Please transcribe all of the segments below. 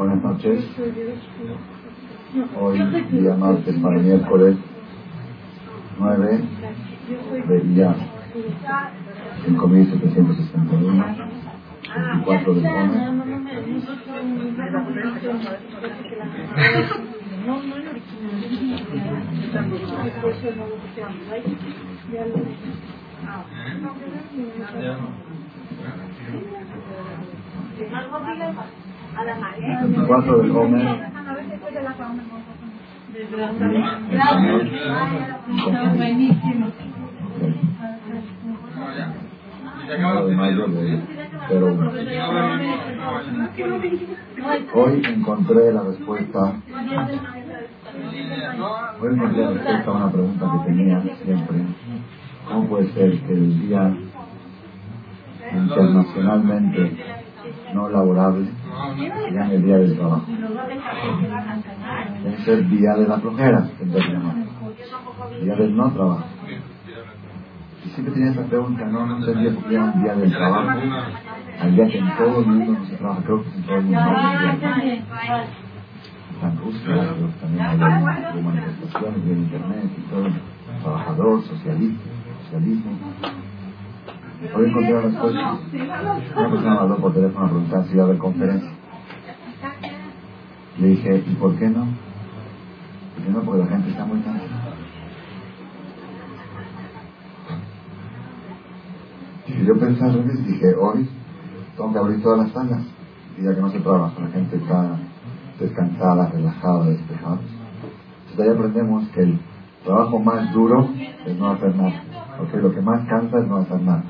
Buenas noches. Hoy, día martes para miércoles 9 de día 5761, 24 de Gómez. El 4 de Gómez. de mayo de 01. Hoy encontré la respuesta. Hoy encontré la respuesta a una pregunta que tenía siempre. ¿Cómo puede ser que el día internacionalmente no laborable se llame el día del trabajo? Es el día de la flojera, día del no trabajo. Y siempre tenía esa pregunta, no, no entendía por qué era un día del trabajo, al día que en todo el mundo no se trabaja, creo que en todo el mundo en Rusia, también hay manifestaciones de internet y todo, trabajador, socialista, socialismo. Hoy encontré la respuesta. Una persona me habló por teléfono a preguntar si iba a haber conferencia. Le dije, ¿y por qué no? ¿Por qué no? Porque la gente está muy cansada. Y yo pensé al revés, dije, hoy tengo que abrir todas las salas, y ya que no se trabaja, la gente está descansada, relajada, despejada. Entonces ahí aprendemos que el trabajo más duro es no hacer nada, porque lo que más cansa es no hacer nada.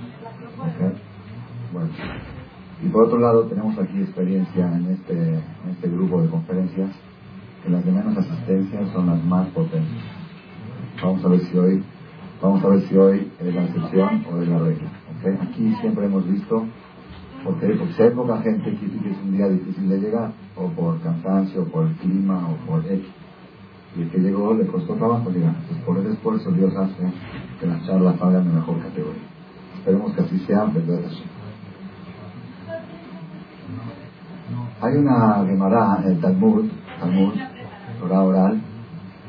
Y por otro lado tenemos aquí experiencia en este, este grupo de conferencias que las de menos asistencia son las más potentes. Vamos a ver si hoy, vamos a ver si hoy es la excepción o es la regla. Aquí siempre hemos visto, porque, porque si hay poca gente, que es un día difícil de llegar, o por cansancio, o por el clima, o por X. Y el que llegó le costó trabajo llegar. Entonces, por ese esfuerzo Dios hace que las charlas salgan de mejor categoría. Esperemos que así sea, verdad. Hay una Gemara el Talmud, Talmud, Torah oral,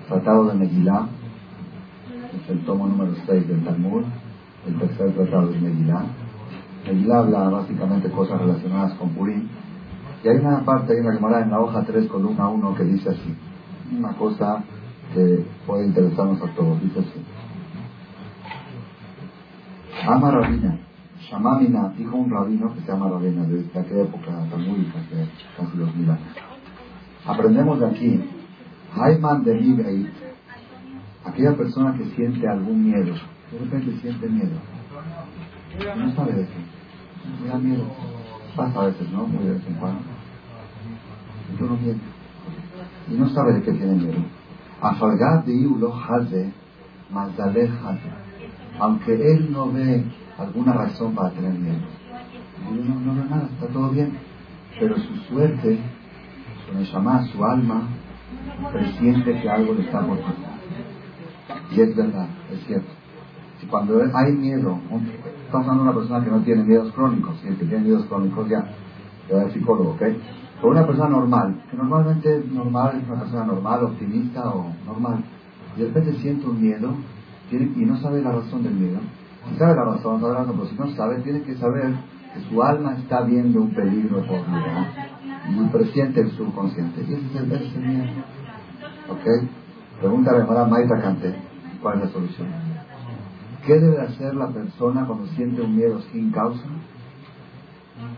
tratado de Megillah, es el tomo número 6 del Talmud, el tercer tratado de Megillah. Megillah habla básicamente cosas relacionadas con Purim. Y hay una parte, hay una Gemara en la hoja 3, columna 1, que dice así, una cosa que puede interesarnos a todos, dice así. Ama Rabina, Shamamina, dijo un rabino que se llama Rabina, de aquella época talmúdica, hace casi dos mil. Aprendemos de aquí, Haiman de aquella persona que siente algún miedo, de repente siente miedo, no sabe de qué, me da miedo, pasa a veces, ¿no? Muy de vez en cuando. Y uno miente, y no sabe de qué tiene miedo. Afalgat de Iulo Haze, Mazdaleh Haze aunque él no ve alguna razón para tener miedo. No, no ve nada, está todo bien. Pero su suerte, su neshama, su alma, presiente que algo le está por pasar. Y es verdad, es cierto. Si cuando hay miedo, estamos hablando de una persona que no tiene miedos crónicos, y el que tiene miedos crónicos ya, el psicólogo, ¿ok? Pero una persona normal, que normalmente normal, es una persona normal, optimista o normal, y de repente siente un miedo, y no sabe la razón del miedo. Si sabe la razón, sabe la razón, pero si no sabe, tiene que saber que su alma está viendo un peligro por vida y presiente el subconsciente. Y ese es el, ese miedo. ¿Ok? Pregunta a Maita Cante, ¿cuál es la solución? ¿Qué debe hacer la persona cuando siente un miedo sin causa?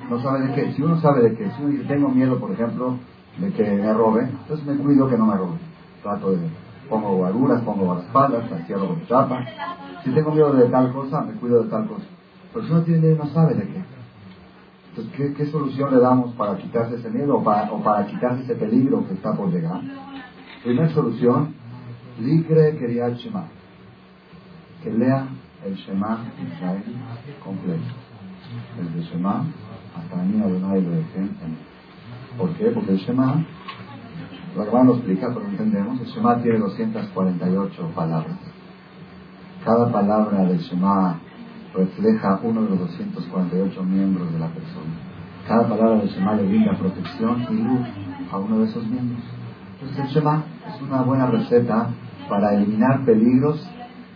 No sabe de qué. Si uno sabe de qué, si uno dice, tengo miedo, por ejemplo, de que me robe, entonces me cuido que no me robe. Trato de pongo guaruras, pongo espaldas, cierro con chapa. Si tengo miedo de tal cosa, me cuido de tal cosa. Pero si no tiene no sabe de qué. Entonces, ¿qué, solución le damos para quitarse ese miedo o para, quitarse ese peligro que está por llegar? Primera solución, Ligre Kriyat Shema. Que lea el Shema Israel completo. El de Shema hasta niña de lo ¿Por qué? Porque el Shema lo hermano lo explica, pero entendemos. El Shema tiene 248 palabras. Cada palabra del Shema refleja uno de los 248 miembros de la persona. Cada palabra del Shema le brinda protección y luz a uno de esos miembros. Entonces el Shema es una buena receta para eliminar peligros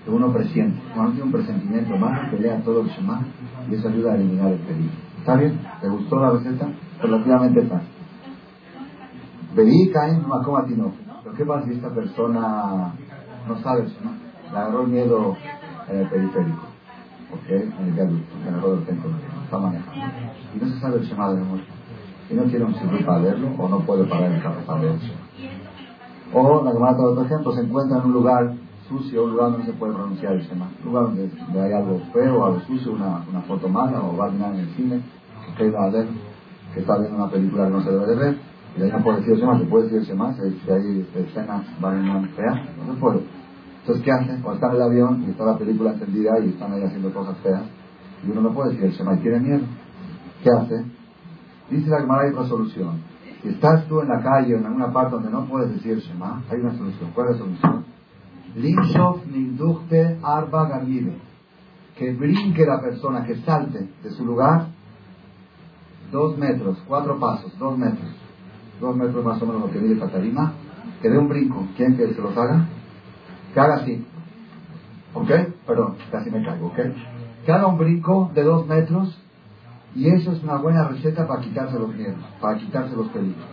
que uno presiente. Cuando tiene un presentimiento malo, pelea todo el Shema y eso ayuda a eliminar el peligro. ¿Está bien? ¿Te gustó la receta? Relativamente fácil. Veí caen no. Pero ¿qué pasa si esta persona no sabe el Shema? Le agarró miedo en el periférico. ¿Ok? En el viaducto, le agarró del templo. Está manejando. Y no se sabe el Shema de memoria. Y no quiere un sitio para verlo o no puede parar el carro para verlo. O, la que otro ejemplo, se encuentra en un lugar sucio, un lugar donde no se puede pronunciar el Shema. Un lugar donde, hay algo feo, algo sucio, una, una foto mala, o va a mirar en el cine, que va a ver, que está viendo una película que no se debe de ver, y ahí no puede decir el Shema, se puede decir el Shema, si hay escenas van en feas, no se puede. Entonces, ¿qué hace? Cuando está en el avión y está la película encendida y están ahí haciendo cosas feas, y uno no puede decir el Shema tiene miedo, ¿qué hace? Dice la Gemara hay otra solución. Si estás tú en la calle o en alguna parte donde no puedes decir el Shema, hay una solución. ¿Cuál es la solución? Linshof ninduchte arba gamile. Que brinque la persona, que salte de su lugar dos metros, cuatro pasos, dos metros. Dos metros más o menos lo que mide Catarina. Que dé un brinco. ¿Quién que se los haga? Que haga así. ¿Ok? Perdón, casi me caigo, ¿ok? Que haga un brinco de dos metros y eso es una buena receta para quitarse los miedos, para quitarse los peligros.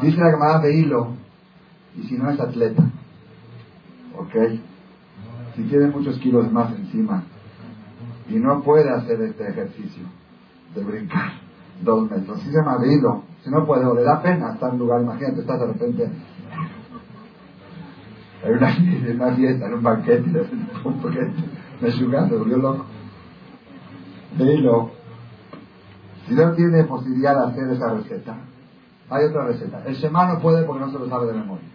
Dice la camarada de hilo, y si no es atleta, ¿ok? Si tiene muchos kilos más encima y no puede hacer este ejercicio de brincar dos metros, si se llama de hilo, si no puede, o le da pena estar en un lugar, imagínate, estás de repente en una, fiesta, en un banquete, de repente, me se volvió loco. Hilo, si no tiene posibilidad de hacer esa receta, hay otra receta. El Shema no puede porque no se lo sabe de memoria.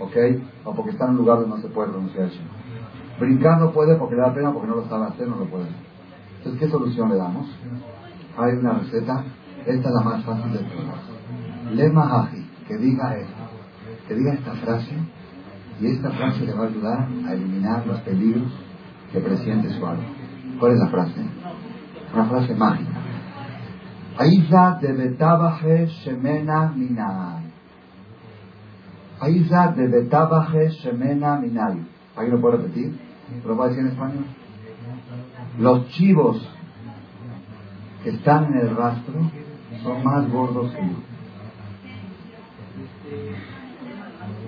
¿Ok? O porque está en un lugar donde no se puede pronunciar el Shema. Brincar no puede porque le da pena, porque no lo sabe hacer, no lo puede hacer. Entonces, ¿qué solución le damos? Hay una receta, esta es la más fácil de todas. Lema Haji, que diga esto, que diga esta frase, y esta frase le va a ayudar a eliminar los peligros que presiente su alma. ¿Cuál es la frase? Una frase mágica. Aiza de betabaje shemena minay. Aiza de betabaje shemena minay. ¿Alguien lo puede repetir? ¿Lo puede decir en español? Los chivos que están en el rastro son más gordos que yo.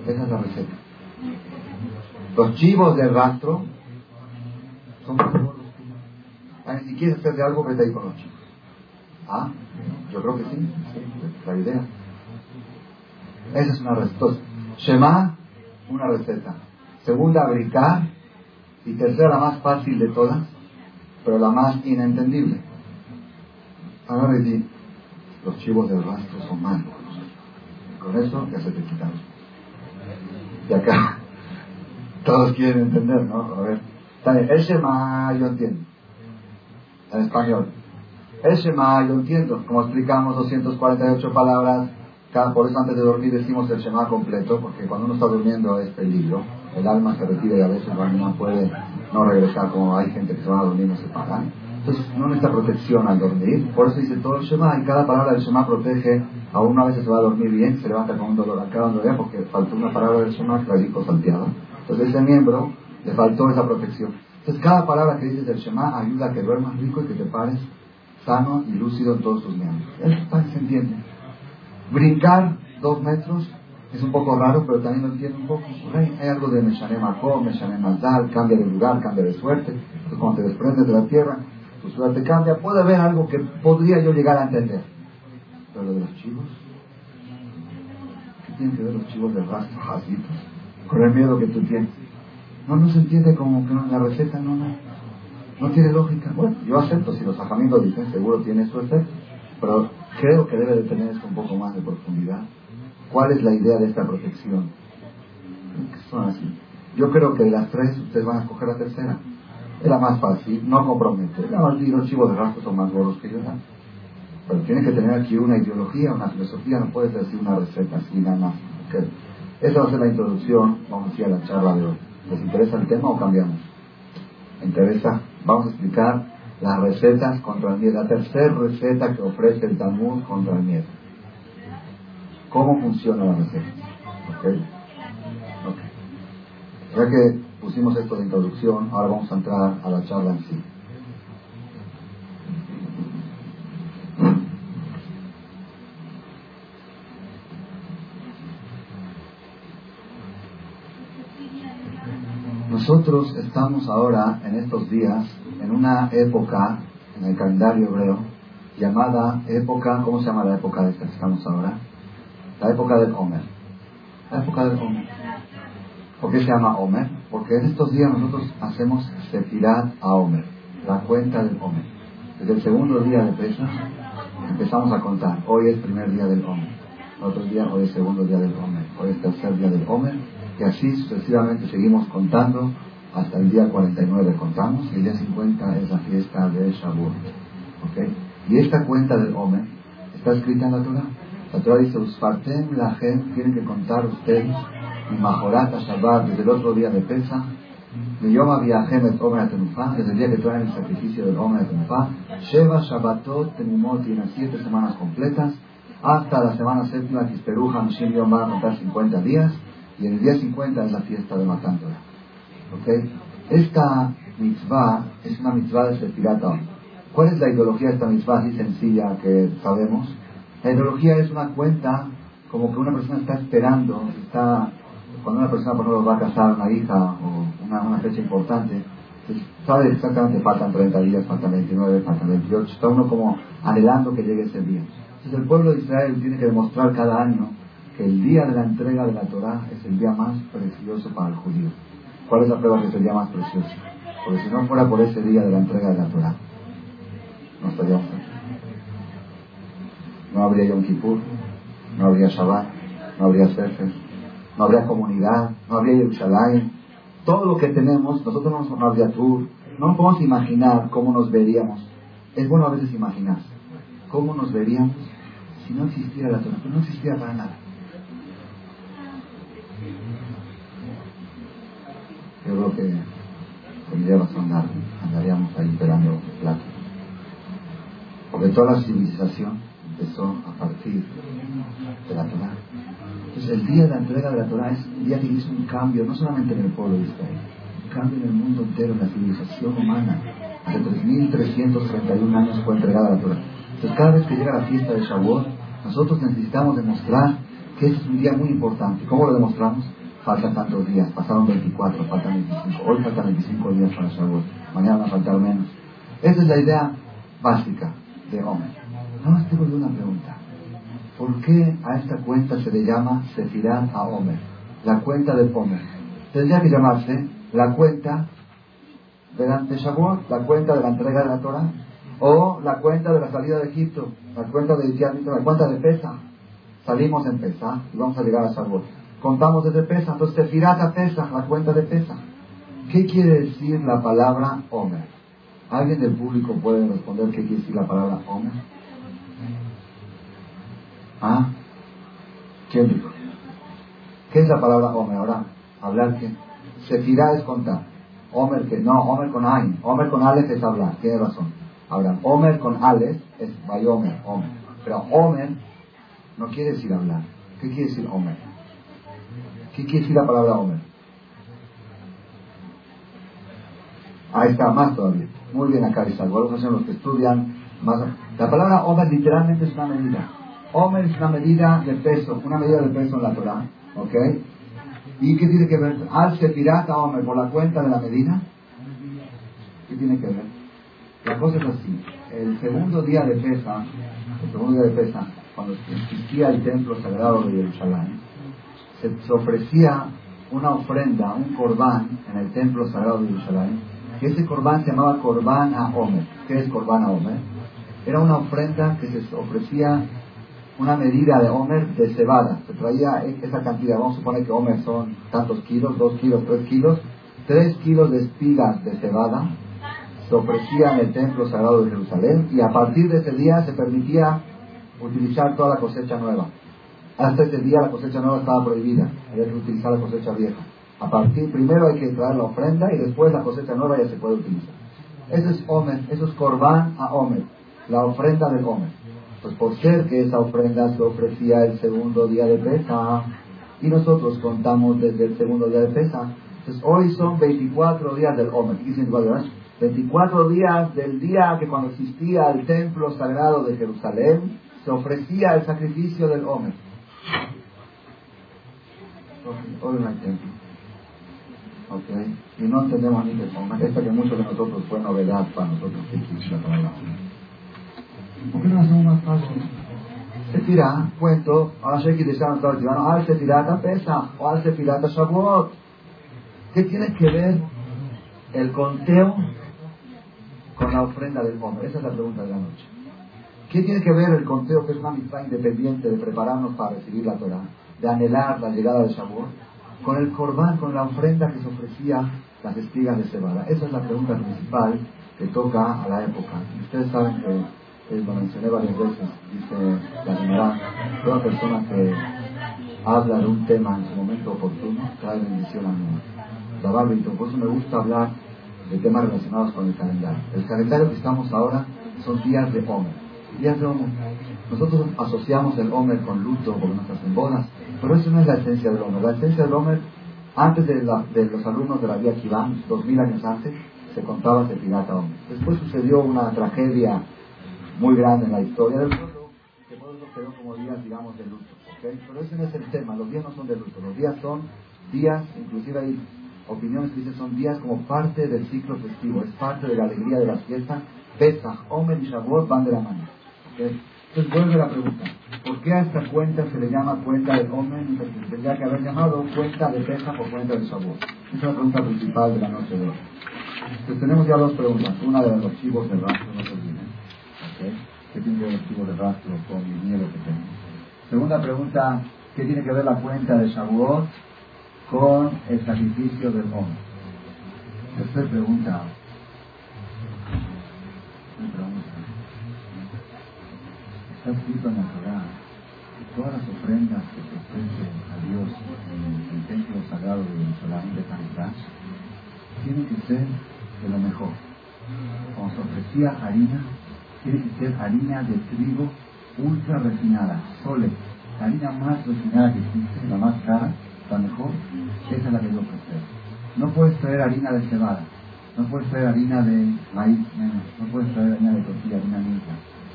Esa es la receta. Los chivos del rastro son más gordos si quieres hacer de algo, vete ahí con los chicos. Ah, yo creo que sí, la idea. Esa es una receta. Shema, una receta. Segunda, brincar. Y tercera, la más fácil de todas, pero la más inentendible. Ahora di, los chivos del rastro son malos. Con eso ya se te quitaron. Y acá, todos quieren entender, ¿no? A ver, el Shema, yo entiendo en español. El Shema, yo entiendo, como explicamos 248 palabras, cada, por eso antes de dormir decimos el Shema completo, porque cuando uno está durmiendo es peligro, el alma se retira y a veces el alma puede no regresar, como hay gente que se va a dormir y no se pagan. Entonces no necesita protección al dormir, por eso dice todo el Shema, y cada palabra del Shema protege, a una vez se va a dormir bien, se levanta con un dolor acá, donde vea, porque faltó una palabra del Shema, clarito salteado. Entonces ese miembro le faltó esa protección. Entonces cada palabra que dices del Shema ayuda a que duermas rico y que te pares sano y lúcido en todos tus miembros. Se entiende. Brincar dos metros es un poco raro, pero también lo entiendo un poco. Hay algo de Meshané Marco, Meshané Mazal, cambia de lugar, cambia de suerte. Entonces cuando te desprendes de la tierra, tu suerte cambia. Puede haber algo que podría yo llegar a entender. Pero lo de los chivos, ¿qué tienen que ver los chivos del rastro, con el miedo que tú tienes? No, no se entiende como que la receta no, no, tiene lógica. Bueno, yo acepto si los ajamín dicen, seguro tiene su efecto, pero creo que debe de tener esto un poco más de profundidad. ¿Cuál es la idea de esta protección? Son así. Yo creo que de las tres ustedes van a escoger la tercera. Es la más fácil, no compromete. los chivos de rastro son más gordos que yo. Pero tiene que tener aquí una ideología, una filosofía, no puede decir una receta así nada más. Esa va a ser la introducción, vamos a ir a la charla de hoy. ¿Les interesa el tema o cambiamos? ¿Me interesa? Vamos a explicar las recetas contra el miedo, la tercera receta que ofrece el Talmud contra el miedo. ¿Cómo funciona la receta? ¿Okay? Ya que pusimos esto de introducción, ahora vamos a entrar a la charla en sí. Nosotros estamos ahora, en estos días, en una época, en el calendario hebreo, llamada época, ¿cómo se llama la época de esta que estamos ahora? La época del Homer. La época del Homer. ¿Por qué se llama Homer? Porque en estos días nosotros hacemos Sefirat a Homer, la cuenta del Homer. Desde el segundo día de Pesach empezamos a contar. Hoy es primer día del Homer. Otro día, hoy es segundo día del Homer. Hoy es tercer día del Homer y así sucesivamente seguimos contando hasta el día 49 contamos y el día 50 es la fiesta de Shavuot. ¿Okay? Y esta cuenta del Omer está escrita en la Torah. La Torah dice, Usfartem la gente tienen que contar ustedes y Majorat Shabbat desde el otro día de Pesa, Yoma Viajem et Omer Atenufá, desde el día que traen el sacrificio del Omer Atenufá, Sheva Shabbatot Tenumot tiene siete semanas completas, hasta la semana séptima, Kisperuja Hamshim Yom va a contar 50 días, y el día 50 es la fiesta de Matándola. ¿Okay? Esta mitzvah es una mitzvah de Sefirata. ¿Cuál es la ideología de esta mitzvah así sencilla que sabemos? La ideología es una cuenta como que una persona está esperando, está, cuando una persona por ejemplo va a casar una hija o una, una fecha importante, sabe exactamente faltan 30 días, faltan 29, faltan 28, está uno como anhelando que llegue ese día. Entonces el pueblo de Israel tiene que demostrar cada año que el día de la entrega de la Torah es el día más precioso para el judío. ¿Cuál es la prueba que es el día más precioso? Porque si no fuera por ese día de la entrega de la Torah, no estaríamos aquí. No habría Yom Kippur, no habría Shabbat, no habría Sefer, no habría comunidad, no habría Jerusalén. Todo lo que tenemos, nosotros no, habría tour, no podemos imaginar cómo nos veríamos. Es bueno a veces imaginar cómo nos veríamos si no existiera la Torah, pero no existiera para nada. Yo creo que tendría razón andaríamos ahí esperando plata. Porque toda la civilización empezó a partir de la Torah. Entonces el día de la entrega de la Torah es el día que hizo un cambio, no solamente en el pueblo de Israel, un cambio en el mundo entero, en la civilización humana. Hace 3.331 años fue entregada la Torah. Entonces cada vez que llega la fiesta de Shavuot, nosotros necesitamos demostrar que es un día muy importante. ¿Cómo lo demostramos? faltan tantos días, pasaron 24, faltan 25, hoy faltan 25 días para Shavuot, mañana van a faltar menos. Esa es la idea básica de Omer. Nada tengo una pregunta. ¿Por qué a esta cuenta se le llama Sefirat a Omer? La cuenta del Omer. Tendría que llamarse la cuenta de Shavuot, la cuenta de la entrega de la Torah, o la cuenta de la salida de Egipto, la cuenta de la cuenta de Pesa. Salimos en Pesa y vamos a llegar a Shavuot contamos desde Pesa, entonces Tefirata Pesa, la cuenta de Pesa. ¿Qué quiere decir la palabra Omer? ¿Alguien del público puede responder qué quiere decir la palabra Omer? ¿Ah? ¿Quién dijo? ¿Qué es la palabra Omer? Ahora, hablar qué. Sefirá es contar. Omer que no, Omer con Ain. Omer con Aleph es hablar, tiene razón. Ahora, Omer con Aleph es Bayomer, Omer. Pero Omer no quiere decir hablar. ¿Qué quiere decir Omer? ¿Qué quiere decir la palabra Omer? Ahí está, más todavía. Muy bien acá, Isaac. Vamos a los que estudian más. La palabra Omer literalmente es una medida. Omer es una medida de peso, una medida de peso en la Torah. ¿Ok? ¿Y qué tiene que ver? Al pirata Omer por la cuenta de la medida. ¿Qué tiene que ver? La cosa es así. El segundo día de pesa, el segundo día de pesa, cuando existía el templo sagrado de Jerusalén, se, ofrecía una ofrenda, un corbán en el templo sagrado de Jerusalén, que ese corbán se llamaba corbán a Omer. ¿Qué es corbán a Omer? Era una ofrenda que se ofrecía una medida de Omer de cebada. Se traía esa cantidad, vamos a suponer que Omer son tantos kilos, dos kilos, tres kilos, tres kilos de espigas de cebada se ofrecía en el templo sagrado de Jerusalén y a partir de ese día se permitía utilizar toda la cosecha nueva. Hasta ese día la cosecha nueva estaba prohibida, había que utilizar la cosecha vieja. A partir, primero hay que traer la ofrenda y después la cosecha nueva ya se puede utilizar. Eso es Omer, eso es Corban a Omer, la ofrenda del Omer. Pues por ser que esa ofrenda se ofrecía el segundo día de Pesa, y nosotros contamos desde el segundo día de Pesa, entonces hoy son 24 días del Omer. ¿Qué 24 días del día que cuando existía el templo sagrado de Jerusalén, se ofrecía el sacrificio del Omer. Hoy no hay templo. Okay. Y no entendemos ni Omer. Esta que muchos de nosotros fue novedad para nosotros. ¿Por qué no hacemos más fácil? Se tira, cuento, ahora sé que desean estar tirando, ahora se tira pesa, o ahora se tira Shavuot. ¿Qué tiene que ver el conteo con la ofrenda del hombre? Esa es la pregunta de la noche. ¿Qué tiene que ver el conteo, que es una amistad independiente de prepararnos para recibir la Torah, de anhelar la llegada de Shavuot, con el corbán, con la ofrenda que se ofrecía las espigas de cebada? Esa es la pregunta principal que toca a la época. Ustedes saben que, lo mencioné varias veces, dice la general, toda persona que habla de un tema en su momento oportuno trae bendición al mundo por eso me gusta hablar de temas relacionados con el calendario. El calendario que estamos ahora son días de Homer. Días de Homer. Nosotros asociamos el Homer con luto nos hacen bodas, pero eso no es la esencia del Homer. La esencia del Homer, antes de, los alumnos de la Vía Kiván, dos mil años antes, se contaba de pirata Homer. Después sucedió una tragedia muy grande en la historia del pueblo, que eso quedó como días, digamos, de luto. Pero ese no es el tema, los días no son de luto, los días son días, inclusive hay opiniones que dicen son días como parte del ciclo festivo, es parte de la alegría de las fiestas. Pesach, Omer y Shavuot van de la mano. Entonces vuelve la pregunta, ¿por qué a esta cuenta se le llama cuenta de Omer y se tendría que haber llamado cuenta de Pesach o cuenta de Shavuot? Esa es la pregunta principal de la noche de hoy. Entonces tenemos ya dos preguntas, una de los archivos de rastro, no se olviden. ¿Qué tiene que ver el archivo de rastro con mi miedo que tengo? Segunda pregunta, ¿qué tiene que ver la cuenta de Shavuot con el sacrificio del hombre. Después pregunta, está escrito en la Torah que todas las ofrendas que se ofrecen a Dios en el templo sagrado de Jerusalén de Cantás tienen que ser de lo mejor. Cuando se ofrecía harina, que ser harina de trigo ultra refinada, sole, la harina más refinada que existe, la más cara, la mejor, esa es la que yo ofrecer. No puedes traer harina de cebada, no puedes traer harina de maíz, no puedes traer harina de tortilla, harina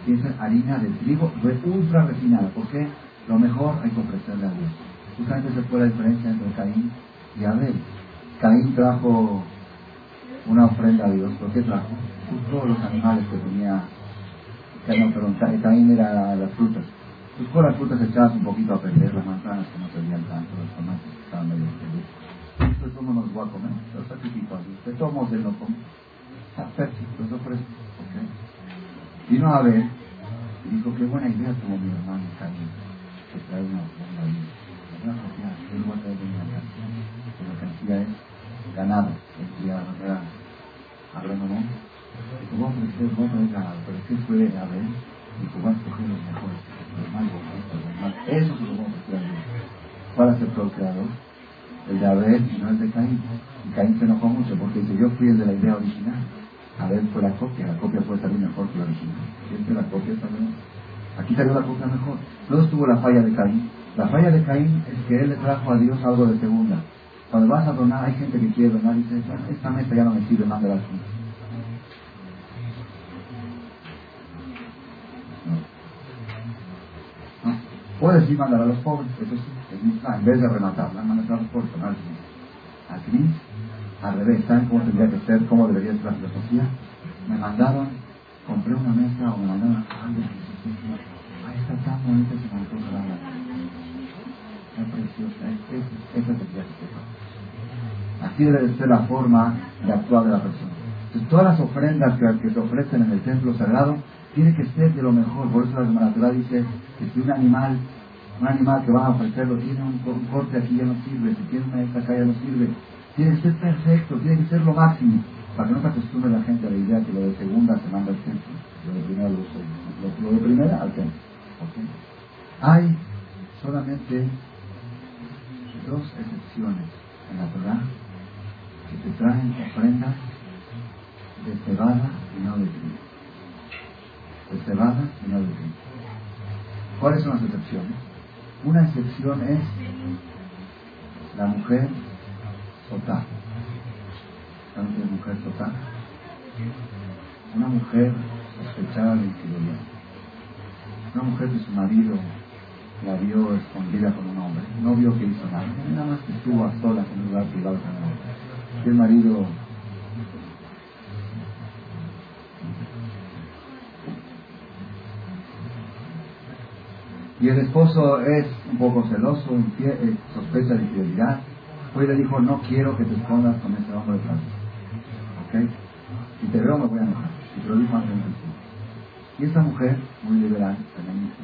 que ser harina de trigo ultra refinada, porque lo mejor hay que ofrecerle a Dios. Justamente se fue la diferencia entre Caín y Abel. Caín trajo una ofrenda a Dios, ¿por qué trajo? todos los animales que tenía, no, perdón, Caín era las frutas pues con las frutas echadas un poquito a perder, las manzanas que no servían tanto, los tomates estaban medio felices. Entonces, ¿cómo nos va a comer? Los sacrifico así. De todos modos, él no come. Está perfecto, los ofrece. ¿okay? Vino a ver y dijo, qué buena idea tuvo mi hermano Camilo, que trae una ofrenda ahí. Una ofrenda, él va a traer una casa. Que lo que hacía es ganado, él quería era agrónomo. Vos ofrecer, vos traer ganado, pero ¿qué puede haber? Dijo, va a escoger los mejores. Eso es lo que vamos a hacer ¿Cuál es el procreador? El de Abel y no el de Caín. Y Caín se enojó mucho porque dice, yo fui el de la idea original. Abel fue la copia, la copia puede salir mejor que la original. Siempre la copia salió. Aquí salió la copia mejor. Luego estuvo la falla de Caín. La falla de Caín es que él le trajo a Dios algo de segunda. Cuando vas a donar, hay gente que quiere donar y dice, esta mesa ya no me sirve más de la segunda. Puedes ir mandar a los pobres, eso sí, es mi plan. En vez de rematarla, mandar a los pobres, no Aquí, al revés, ¿saben cómo tendría que ser, cómo debería ser la filosofía? Me mandaron, compré una mesa o me mandaron algo. Ahí está tan bonita esa mantuja la Es preciosa, esa tendría que ser. Así debe ser la forma de actuar de la persona. Entonces, todas las ofrendas que, que se ofrecen en el templo sagrado tiene que ser de lo mejor. Por eso la Torah dice que si un animal, un animal que va a ofrecerlo tiene un, corte aquí ya no sirve, si tiene una esta acá ya no sirve, tiene que ser perfecto, tiene que ser lo máximo, para que no se acostumbre la gente a la idea que lo de segunda se manda al centro, lo de primera lo, lo, lo de primera al centro. Hay solamente dos excepciones en la Torah que te traen ofrendas de cebada y no de trigo. Cebada y no de trigo. ¿Cuáles son las excepciones? Una excepción es la mujer sotá. ¿Saben qué es mujer sotá? Una mujer sospechada de infidelidad. Una mujer que su marido la vio escondida con un hombre. No vio que hizo nada. Nada más que estuvo a solas en un lugar privado con marido y el esposo es un poco celoso, eh, sospecha de infidelidad, pues le dijo, no quiero que te escondas con ese hombre de ¿Ok? Si te veo me voy a enojar. Y te lo dijo antes Y esa mujer, muy liberal, feminista,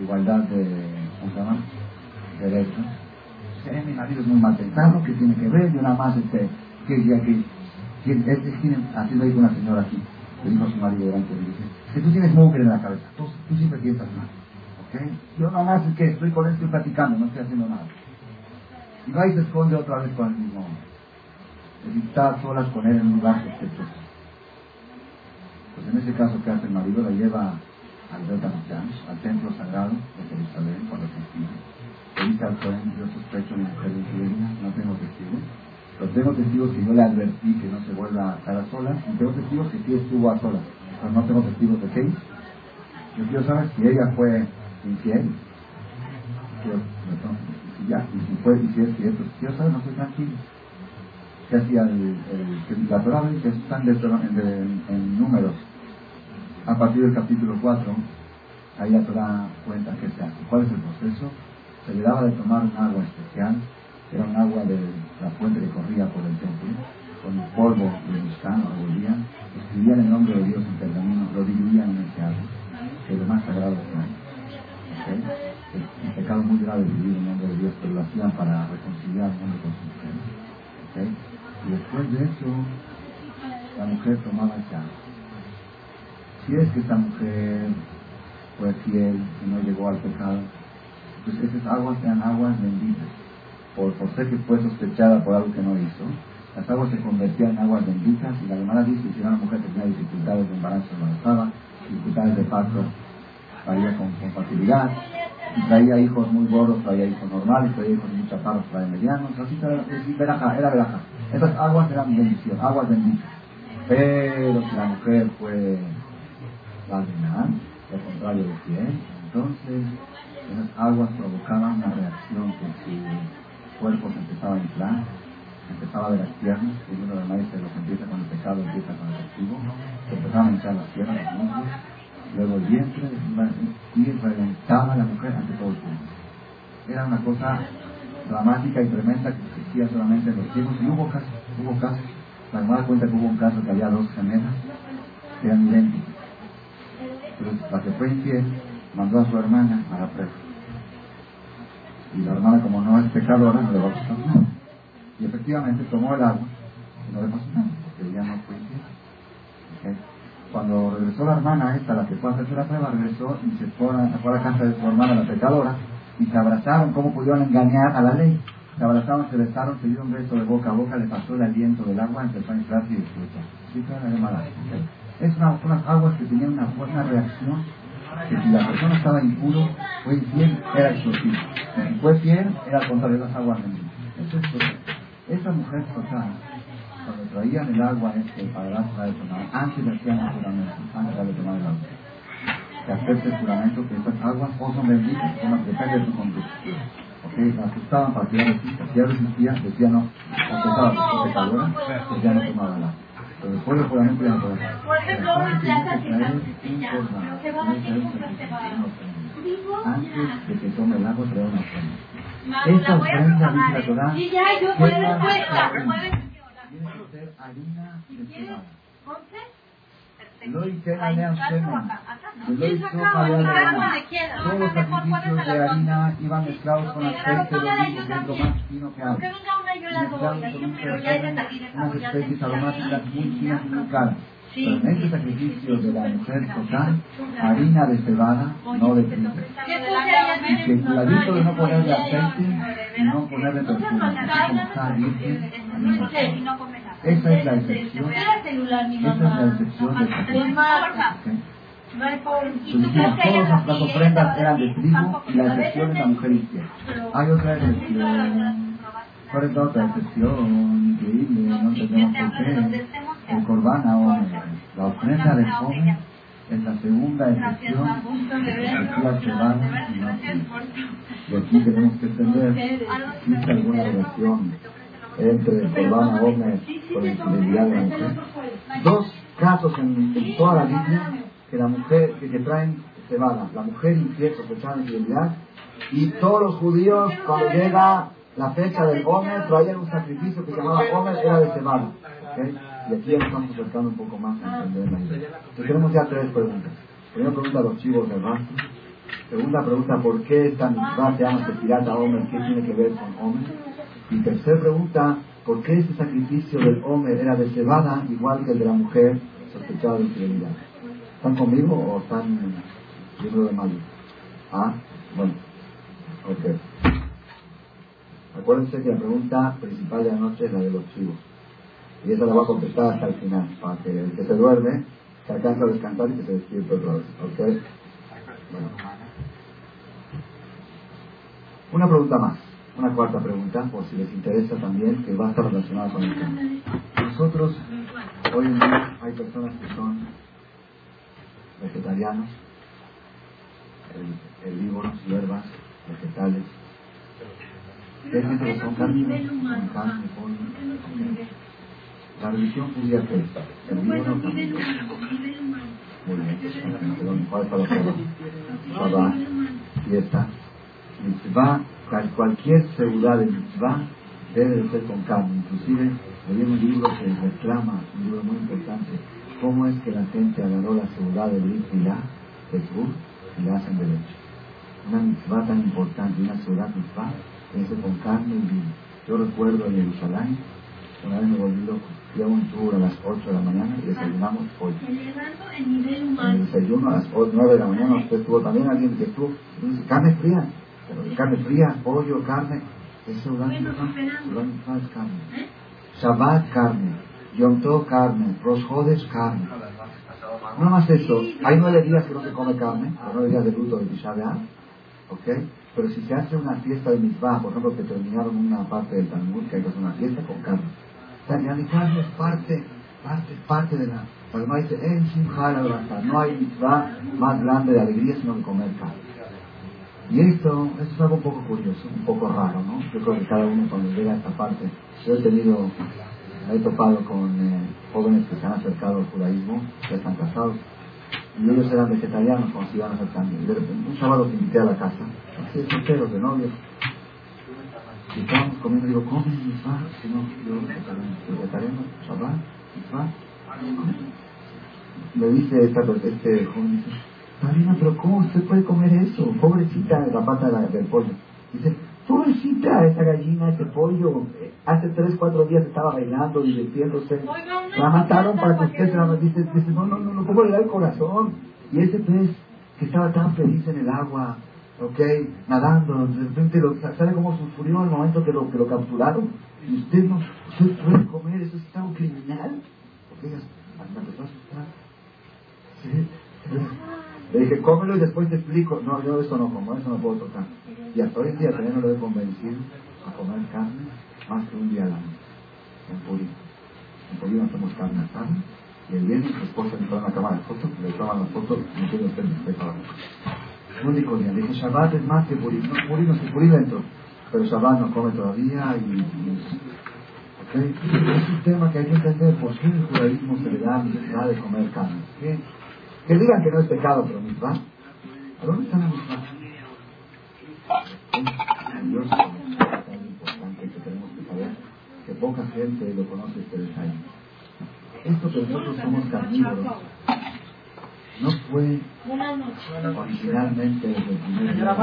igualdad de, ¿cómo se llama? Derechos. Dice, mi marido es muy mal pensado, ¿qué tiene que ver? Yo nada más, este, que, que, que, es, así lo dijo una señora aquí, le dijo a su marido delante de él, dice, que tú tienes mugre en la cabeza, tú, tú siempre piensas mal. Yo nada más es que estoy con él, estoy platicando, no estoy haciendo nada. Y va y se esconde otra vez con el mismo hombre. Es está solas con él en un lugar sospechoso. Pues en ese caso, ¿qué hace el marido? La lleva al al templo sagrado de Jerusalén, cuando se Le dice al joven, yo sospecho de mujer infidelidad, no tengo testigos. Pero tengo testigos que yo le advertí que no se vuelva a estar a solas, y tengo testigos que sí estuvo a solas. Pero no tengo testigos de qué. Yo quiero saber si ella fue infiel. Quiero, y ya, y si fue, y si es cierto, quiero saber, no estoy tranquilo. Que hacía el, el, la Torah que están en, en números a partir del capítulo 4, ahí la Torah cuenta qué se hace. ¿Cuál es el proceso? Se le daba de tomar un agua especial, era un agua de la fuente que corría por el templo, con el polvo de Mishkan, lo revolvían, escribían el nombre de Dios en pergamino, lo diluían en ese agua, que es lo más sagrado que hay. ¿Okay? Un pecado muy grave vivir el nombre de Dios, pero lo hacían para reconciliar el nombre con su mujer. ¿Okay? Y después de eso, la mujer tomaba ese agua si es que esta mujer fue fiel y no llegó al pecado, pues esas aguas eran aguas benditas. Por, por ser que fue sospechada por algo que no hizo, las aguas se convertían en aguas benditas y la demanda dice que si una mujer tenía dificultades de embarazo embarazada, dificultades de parto, traía con compatibilidad, traía hijos muy gordos, traía hijos normales, traía hijos muy chaparros, traía medianos, así era, veraja, era veraja. Esas aguas eran bendiciones, aguas benditas. Pero si la mujer fue nada, lo contrario de fiel. Entonces, esas aguas provocaban una reacción que su cuerpo se empezaba a inflar, empezaba a ver las piernas, y uno de maíz lo que empieza con el pecado empieza con el castigo, se empezaban a hinchar las piernas, los luego el y reventaba la mujer ante todo el mundo. Era una cosa dramática y tremenda que existía solamente en los tiempos, y hubo casos, hubo casos. La hermana cuenta que hubo un caso que había dos gemelas que eran idénticas pero la que fue infiel mandó a su hermana a la prueba. Y la hermana, como no es pecadora, no le va a pasar nada. Y efectivamente tomó el agua y no le pasó nada, porque ella no fue infiel. Cuando regresó la hermana esta, la que fue a hacer la prueba, regresó y se fue a, la casa de su hermana, la pecadora, y se abrazaron, ¿cómo pudieron engañar a la ley? Se abrazaron, se besaron, se dieron un beso de boca a boca, le pasó el aliento del agua, empezó a inflarse y disfrutó. Sí. Es una, unas aguas que tenían una buena reacción, que si la persona estaba impuro, fue infiel, era explosivo. Si fue fiel, era al contrario, las aguas benditas. Eso es Esa mujer total, cuando traían el agua este para dársela de tomar, antes le hacían el juramento, antes de tomar el agua. Que acepte el juramento que estas aguas o son benditas o no, depende de su conducta. Ok, la para que resista. Si resistía, decía no, aunque estaba pecadora, decía no tomaba el agua. Pero después del juramento ya no que Antes de que tome el agua, trae una ofrenda. Esta ofrenda, dice la Torah, Sí, ya, yo puedo respuesta. Tiene que ser harina de cebada. Lo hice a Lea Shemen. Lo hizo a Lea Todos los sacrificios de harina iban mezclados con aceite de olivo, que es lo más fino que hay. Mezclados con un unas especies aromáticas muy finas y muy caras. Pero en este sacrificio de la mujer total, harina de cebada, no de trigo. Y que cuidadito de no ponerle aceite y no ponerle perfume, como está virgen, Esa es la excepción. Esa es la excepción de todas las ofrendas eran de trigo y la excepción es la mujer infiel. Hay otra excepción. ¿Cuál es la otra excepción? Increíble, no entendemos por qué. El corbán ahora, la ofrenda de joven es la segunda excepción la cebada y no Y aquí tenemos que entender si existe alguna relación entre Corbán Gómez la infidelidad de la mujer. Dos casos en, toda la Biblia que la mujer, que, que traen cebada, la mujer infiel sospechada de infidelidad y todos los judíos cuando llega la fecha del Gómez traían un sacrificio que se llamaba Gómez, era de cebada. Y aquí ya nos estamos acercando un poco más a entender la idea. Entonces tenemos ya tres preguntas. Primera pregunta, los chivos del rastro. Segunda pregunta, ¿por qué esta mitzvah se llama Sefirata Homer? ¿Qué tiene que ver con Homer? Y tercera pregunta, ¿por qué ese sacrificio del Homer era de cebada igual que el de la mujer sospechada de infidelidad? ¿Están conmigo o están llenos de mal? Ah, bueno, ok. Acuérdense que la pregunta principal de la noche es la de los chivos. Y esa la va a contestar hasta el final, para que el que se duerme se alcance a descansar y que se despierte otra vez. ¿Ok? Bueno. Una pregunta más, una cuarta pregunta, por si les interesa también, que va a estar relacionada con el tema. Nosotros, hoy en día, hay personas que son vegetarianos, herbívoros, hierbas, vegetales. Hay gente que son carne, con carne, pollo. La religión judía que es. Libro Muy bien. Shabbat, fiesta, mitzvah, cualquier seguridad de mitzvah debe de ser con carne. Inclusive, hay un libro que reclama, un libro muy importante, cómo es que la gente agarró la seguridad de Brit Milá, Jesús, y la hacen derecho. Una mitzvah tan importante, una seguridad mitzvah, ser con carne y vino. Yo recuerdo en Jerusalén, una vez me volví loco fui a un tour a las 8 de la mañana y desayunamos hoy. En el desayuno a las 9 de la mañana usted estuvo también alguien que estuvo, carne fría, carne fría, pollo, carne, no, no es carne. ¿Eh? Shabbat carne, Yom Tov carne, Rosh carne. No más eso, hay nueve días que no se come carne, los nueve días de luto de Tisha ¿ok? Pero si se hace una fiesta de mitzvah, por ejemplo, que terminaron una parte del Talmud, que hay que hacer una fiesta con carne la carne es parte, parte, parte de la... Además dice, en no hay mitzvah más grande de alegría sino que comer carne. Y esto, esto es algo un poco curioso, un poco raro, ¿no? Yo creo que cada uno cuando llega a esta parte, yo he tenido, he topado con eh, jóvenes que se han acercado al judaísmo, que están casados, y ellos eran vegetarianos cuando se iban acercando. Y de repente, un sábado que invité a la casa, así de solteros, de novios, y estábamos comiendo, digo, come mitzvah, si no, yo vegetaremos, Shabbat, mitzvah. Me dice esta, este joven, dice, Marina, pero ¿cómo usted puede comer eso? Pobrecita la pata del pollo. Dice, pobrecita esa gallina, ese pollo, hace tres, cuatro días estaba bailando, divirtiéndose. La mataron para que usted se la dice, dice, no, no, no, no, ¿cómo le da el corazón? Y ese pez que estaba tan feliz en el agua, ok, nadando, de repente lo, ¿sabe cómo sufrió en el momento que lo, que lo capturaron? Y usted no, usted puede comer, eso es algo criminal. Ok, hasta empezó a asustar. ¿Sí? Le dije, cómelo y después te explico. No, yo eso no como, eso no puedo tocar. Y hasta hoy en día también no lo he convencido a comer carne más que un día al año. En Purí. En Purí no hacemos carne asada. Y el viernes mi esposa me toma la cámara de fotos, le toman las fotos y me tiene usted mi la único día. Dijo, Shabbat es más que Purim. No, Purim no, Purim dentro. Pero Shabbat no come todavía y... y ¿okay? Es un tema que hay que entender por qué el judaísmo se le da necesidad de comer carne. ¿Qué? Que digan que no es pecado, pero va ¿A dónde está la misma? Es tan importante que tenemos que saber que poca gente lo conoce este detalle. Esto que nosotros somos carnívoros no fue originalmente desde el primer día.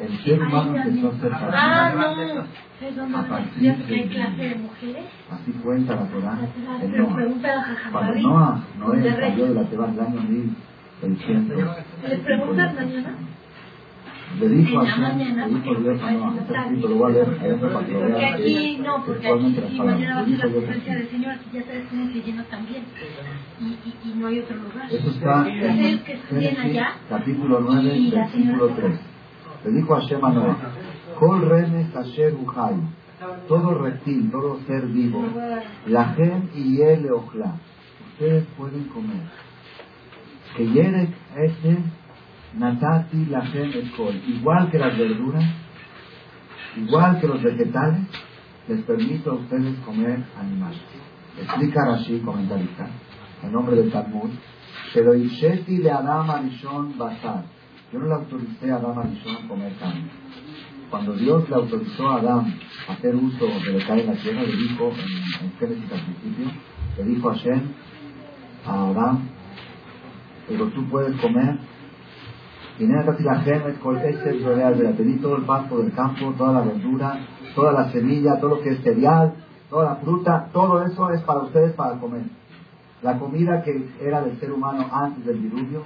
El ser humano empezó a ser ah, a partir de así cuenta la Torah en Noah. Cuando Noah, Noé salió de la Teba del año 1600. ¿Les preguntas mañana? Le dijo En a mañana, le dijo porque Dios a Noah, no está escrito, lo voy a leer, adentro para que lo Porque vean, aquí que no, porque aquí palabras. mañana va a ser la así. del Señor, y ya sabes cómo se llena también. Y, y, y no hay otro lugar. Eso está Es que estén Génesis, allá. capítulo 9, Y la versículo señora- 3. Le dijo a Shema Noah, Kol remes asher uhai, todo reptil, todo ser vivo, la gen y el ojla, ustedes pueden comer. Que yerek ese natati la kol, igual que las verduras, igual que los vegetales, les permito a ustedes comer animales. Explica Rashi, comentarista, en nombre del Talmud, pero Isheti le Adam Arishon Basar. Yo no le autoricé a Adam Arishon comer carne. Cuando Dios le autorizó a Adán a hacer uso de lo que hay en la tierra, le dijo en, en Génesis al principio, le dijo a Shem, a Adán, pero tú puedes comer di todo el pasto del campo, toda la verdura, toda la semilla, todo lo que es cereal, toda la fruta, todo eso es para ustedes para comer. La comida que era del ser humano antes del diluvio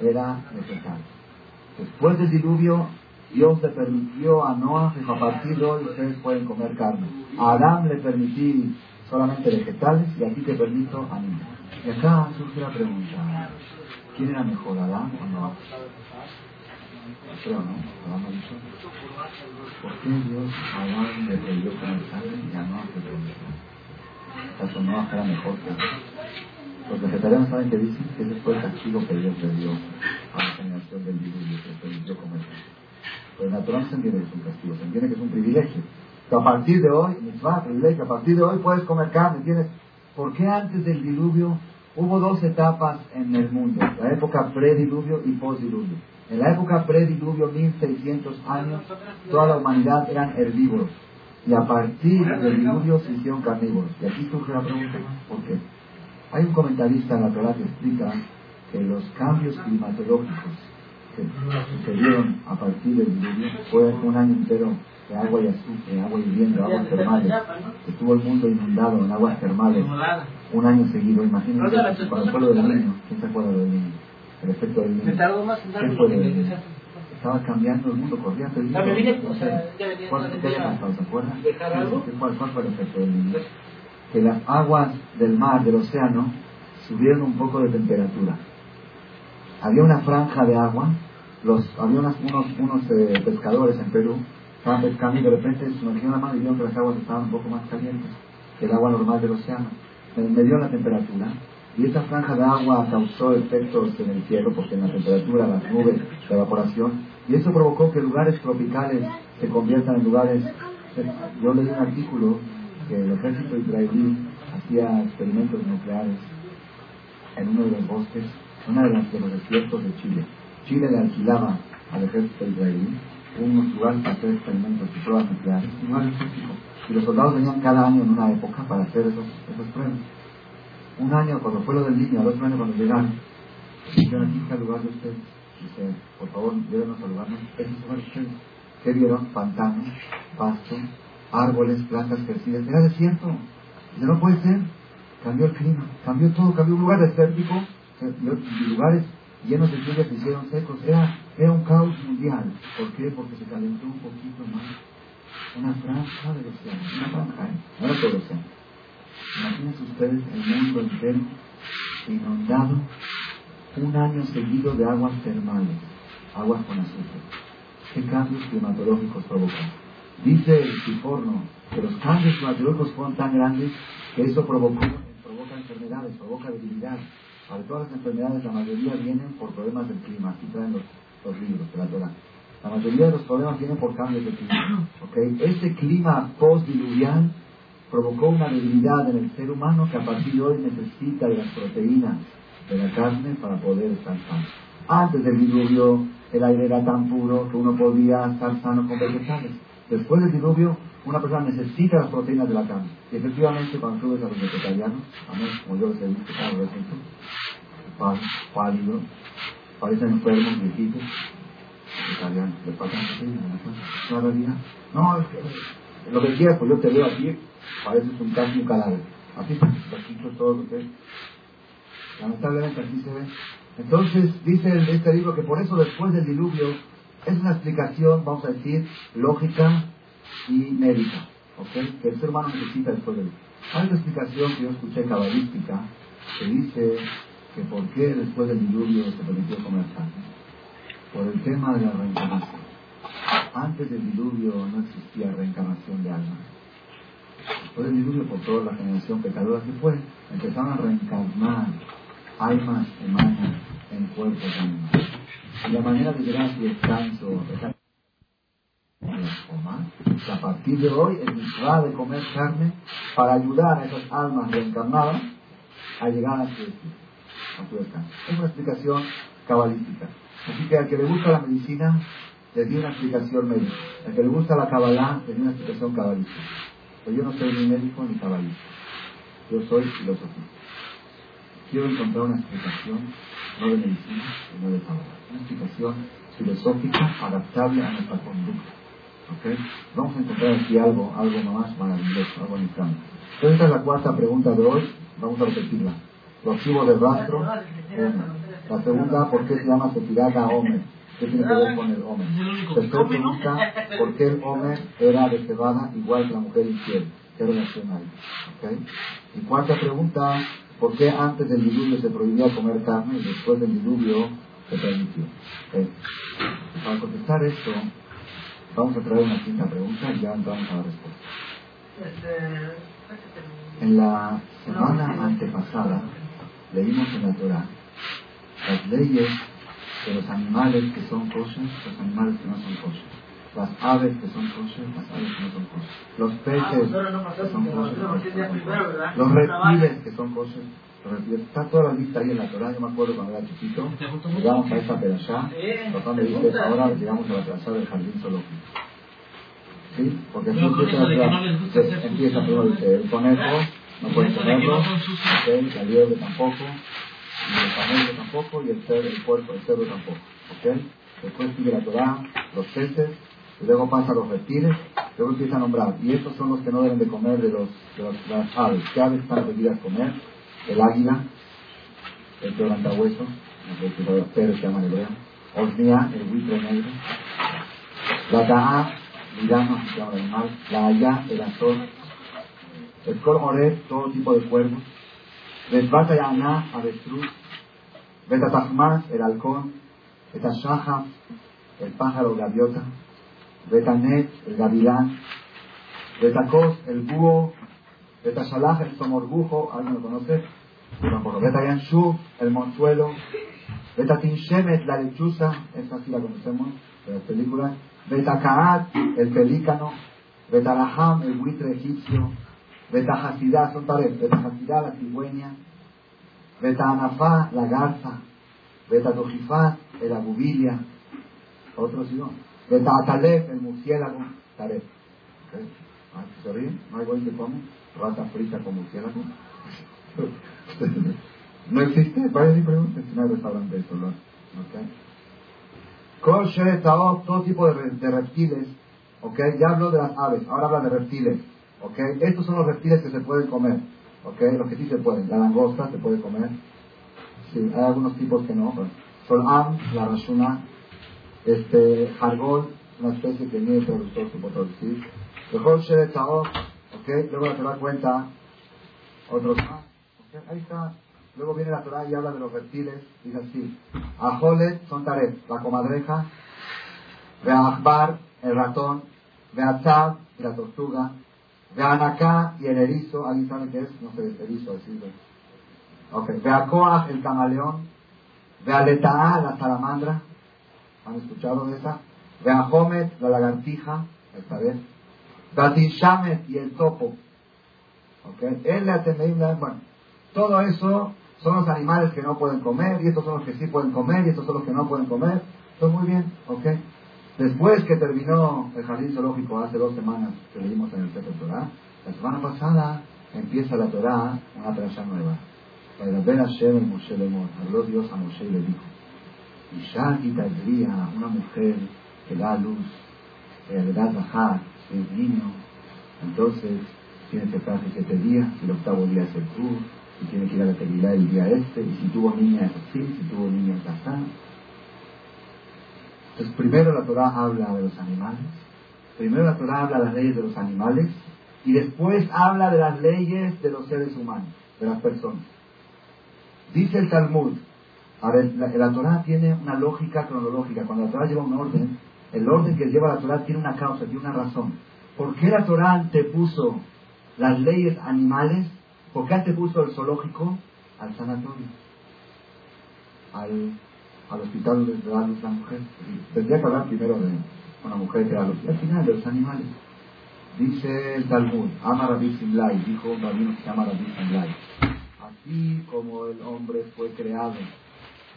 era vegetal. Después del diluvio, Dios le permitió a Noah, dijo, a partir de hoy ustedes pueden comer carne. A Adán le permití solamente vegetales y a ti te permito animales. Y acá surge la pregunta, ¿quién era mejor, Adán o Noah? Creo, ¿no? ¿Por qué Dios a Adán le prohibió comer carne y a Noah le permitió? ¿Acaso Noah era mejor que Adán? Los vegetarianos saben que dicen que ese fue el castigo que Dios le dio a la generación del diluvio que permitió comer. Pero natural se entiende que es un castigo, se entiende que es un privilegio. Que a partir de hoy, mitzvah, privilegio, a partir de hoy puedes comer carne, tienes... ¿Por qué antes del diluvio hubo dos etapas en el mundo? La época prediluvio y postdiluvio. En la época prediluvio, 1600 años, toda la humanidad eran herbívoros. Y a partir del diluvio se hicieron carnívoros. Y aquí surge la pregunta, ¿por qué? Hay un comentarista en la Torah que explica que los cambios climatológicos que sucedieron a partir del diluvio fue un año entero de agua y azufre, agua hirviendo, aguas termales. Estuvo el mundo inundado en aguas termales un año seguido. Imagínense cuando fue lo del niño. ¿Quién se acuerda del niño? El efecto del niño. ¿Qué fue del niño? Estaba cambiando el mundo, peligro. No sé, ¿cuál qué había pasado? ¿Se acuerdan? ¿Qué- ¿Cuál, ¿Cuál fue el efecto del niño? Que las aguas del mar, del océano, subieron un poco de temperatura. Había una franja de agua, los, había unos, unos eh, pescadores en Perú, estaban pescando y de repente se sumergieron la mano y vieron que las aguas estaban un poco más calientes que el agua normal del océano. Me, dio la temperatura y esa franja de agua causó efectos en el cielo porque en la temperatura, las nubes, la evaporación, y eso provocó que lugares tropicales se conviertan en lugares... Yo leí un artículo que el ejército israelí hacía experimentos nucleares en uno de los bosques, uno de, las- de los desiertos de Chile. Chile le alquilaba al ejército israelí unos lugares para hacer experimentos y pruebas nucleares, un lugar específico. Y los soldados venían cada año en una época para hacer esos, esas pruebas. Un año, cuando fue lo del niño, al otro año cuando llegaron, dijeron aquí está el lugar de ustedes. Dice, por favor, llévenos al lugar. De ustedes. ¿Qué vieron? Pantanos, pasto, árboles, plantas crecidas. Era desierto. Dice, no puede ser. Cambió el clima, cambió todo, cambió un lugar desértico, eh, lugares llenos de lluvias se hicieron secos. Era, era un caos mundial. ¿Por qué? Porque se calentó un poquito más. Una franja del océano, una franja, ¿eh? no era todo océano. Imagínense ustedes el mundo entero inundado un año seguido de aguas termales, aguas con azúcar. ¿Qué cambios climatológicos provocan? Dice el Ciforno que los cambios climatológicos fueron tan grandes que eso provocó, provoca enfermedades, provoca debilidad. Para todas las enfermedades, la mayoría vienen por problemas del clima. Aquí traen los, los libros de la Torah. La mayoría de los problemas vienen por cambios de clima. ¿ok? Ese clima post-diluvial provocó una debilidad en el ser humano que a partir de hoy necesita de las proteínas de la carne para poder estar sano. Antes del diluvio el aire era tan puro que uno podía estar sano con vegetales. Después del diluvio una persona necesita las proteínas de la carne. Y efectivamente cuando tú ves a los vegetarianos, a mí, como yo les he visto pálidos, parecen enfermos, viejitos, faltan proteínas, ¿no? Es una realidad. No, es que lo que quieras, pues yo te veo aquí, pareces un casi cadáver. Así todo lo que es. Lamentablemente así se ve. Entonces dice el- este libro que por eso después del diluvio Es una explicación, vamos a decir, lógica y médica, ¿ok? Que el ser humano necesita después de Hay una explicación que yo escuché cabalística que dice que por qué después del diluvio se permitió comer carne. Por el tema de la reencarnación. Antes del diluvio no existía reencarnación de almas. Después del diluvio, por toda la generación pecadora que fue, empezaron a reencarnar almas humanas en cuerpos animales. Y la manera de llegar su descanso, a partir de hoy es va de comer carne para ayudar a esas almas reencarnadas a llegar a su, Es una explicación cabalística. Así que al que le gusta la medicina, le dio una explicación médica. Al que le gusta la cabalá, le dio una explicación cabalística. Pero yo no soy ni médico ni cabalista. Yo soy filosofista. Quiero encontrar una explicación, no de medicina, sino de cabalá. Una explicación filosófica adaptable a nuestra conducta. ¿Okay? Vamos a encontrar aquí algo, algo más maravilloso, algo Entonces esta es la cuarta pregunta de hoy, vamos a repetirla. Los archivos de rastro, La segunda, ¿por qué se llama Sefirata Omer? ¿Qué tiene que ver con el Omer? Tercera pregunta, ¿por qué el Omer era de cebada igual que la mujer infiel? ¿Qué relación hay? ¿Okay? Y cuarta pregunta, ¿por qué antes del diluvio se prohibía comer carne y después del diluvio se permitió? Para contestar esto, Vamos a traer una quinta pregunta y ya entramos a la respuesta. En la semana antepasada leímos en la Torah las leyes de los animales que son kosher, los animales que no son kosher. Las aves que son kosher, las aves que no son kosher. Los peces que son kosher, los reptiles que son kosher, Está toda la lista ahí en la Torah. Yo me acuerdo cuando era chiquito. Llegamos a esa pedazá. Papá me dice, ahora llegamos a la pedazá del jardín zoológico. ¿Sí? Porque así empieza, la, empieza primero el conejo no puede comerlo, ¿okay? la liebre tampoco, el camello tampoco, y el cerdo, el puerco, el cerdo tampoco. ¿okay? Después sigue la Torah, los peces, y luego pasa a los reptiles, luego empieza a nombrar. Y estos son los que no deben de comer de, los, de las aves. ¿Qué aves están prohibidas comer? el águila, el quebrantahueso, el que se llama en hebreo, Osnia, el buitre negro, la Ta'a, miramos se llama el animal, la Aya, el azul, el Colmoret, todo tipo de cuervos, Betbata Yana, avestruz, Betatahmas, el halcón, Betashaha, el pájaro gaviota, Betanet, el gavilán, Betacos, el búho, Betashalach, el somorbujo, ¿alguien lo conoce? tampoco. Beta Yanshu, el monzuelo. Beta Tinshemet, la lechuza, esa sí la conocemos de las películas. Beta Kaat, el pelícano. Beta Laham, el buitre egipcio. Beta Hasidá, son tales. Beta Hasidá, la cigüeña. Beta Anafá, la garza. Beta Dojifat, el abubilia. Otros no. Beta Atalef, el murciélago. Taref. ¿Okay? ¿Se ríen? ¿No hay buen que come? Rata frita con murciélago. no existe, vayan y pregunten si no hay restaurante de ¿no? ¿okay? todo tipo de, reptiles, ¿ok? Ya hablo de las aves, ahora habla de reptiles, ¿ok? Estos son los reptiles que se pueden comer, ¿ok? Los que sí se pueden, la langosta se puede comer, sí, hay algunos tipos que no, son am, la rashuna, este, jargol, una especie que ni el traductor supo traducir, mejor ¿ok? Luego la da cuenta otros más. Ahí está. Luego viene la Torah y habla de los reptiles. Dice así. Ajolet son taret, la comadreja. Akbar, el ratón. Veatzab y la tortuga. Veanaká y el erizo. ¿Alguien sabe qué es? No sé, el erizo, así. Ok. Veakoach, el camaleón. Vealetaá, la salamandra. ¿Han escuchado de esa? Veahomet, la lagartija. Esta vez. Veatinshamet y el topo. Ok. Él le bueno. Todo eso son los animales que no pueden comer, y estos son los que sí pueden comer, y estos son los que no pueden comer. Todo muy bien, ¿ok? Después que terminó el jardín zoológico hace dos semanas que leímos en el texto Torah, la semana pasada empieza la Torah, una trayectoria nueva. Para ver a Shem el Moshe habló Dios a Moshe y le dijo, y ya Tadría, una mujer que da luz, que le da bajar, es niño, entonces tiene que estar siete días, el octavo día es el tur, y tiene que ir a la Tevilá el día este, y si tuvo niña es así, si tuvo niña es así. Entonces, primero la Torah habla de los animales, primero la Torah habla de las leyes de los animales, y después habla de las leyes de los seres humanos, de las personas. Dice el Talmud, a ver, la, la Torah tiene una lógica cronológica. Cuando la Torah lleva un orden, el orden que lleva la Torah tiene una causa, tiene una razón. ¿Por qué la Torah antepuso las leyes animales? ¿Por qué antepuso el zoológico al sanatorio? Al, al hospital de la mujer. Tendría que hablar primero de una mujer que era al final de los animales. Dice el Talmud, ama Rabbi Simlai, dijo un rabino que se llama Rabbi Simlai. Así como el hombre fue creado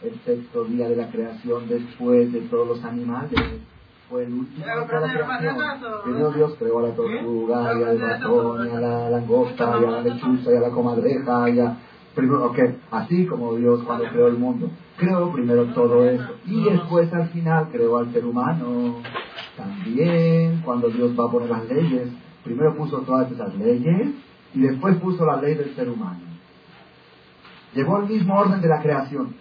el sexto día de la creación después de todos los animales, fue el último día de la creación. Primero Dios creó a la tortuga, y al ratón, y a la langosta, y a la lechuza, y a la comadreja, y a... Primero, ok, así como Dios cuando creó el mundo, creó primero todo eso, y después al final creó al ser humano. También cuando Dios va a poner las leyes, primero puso todas esas leyes, y después puso la ley del ser humano. Llevó el mismo orden de la creación.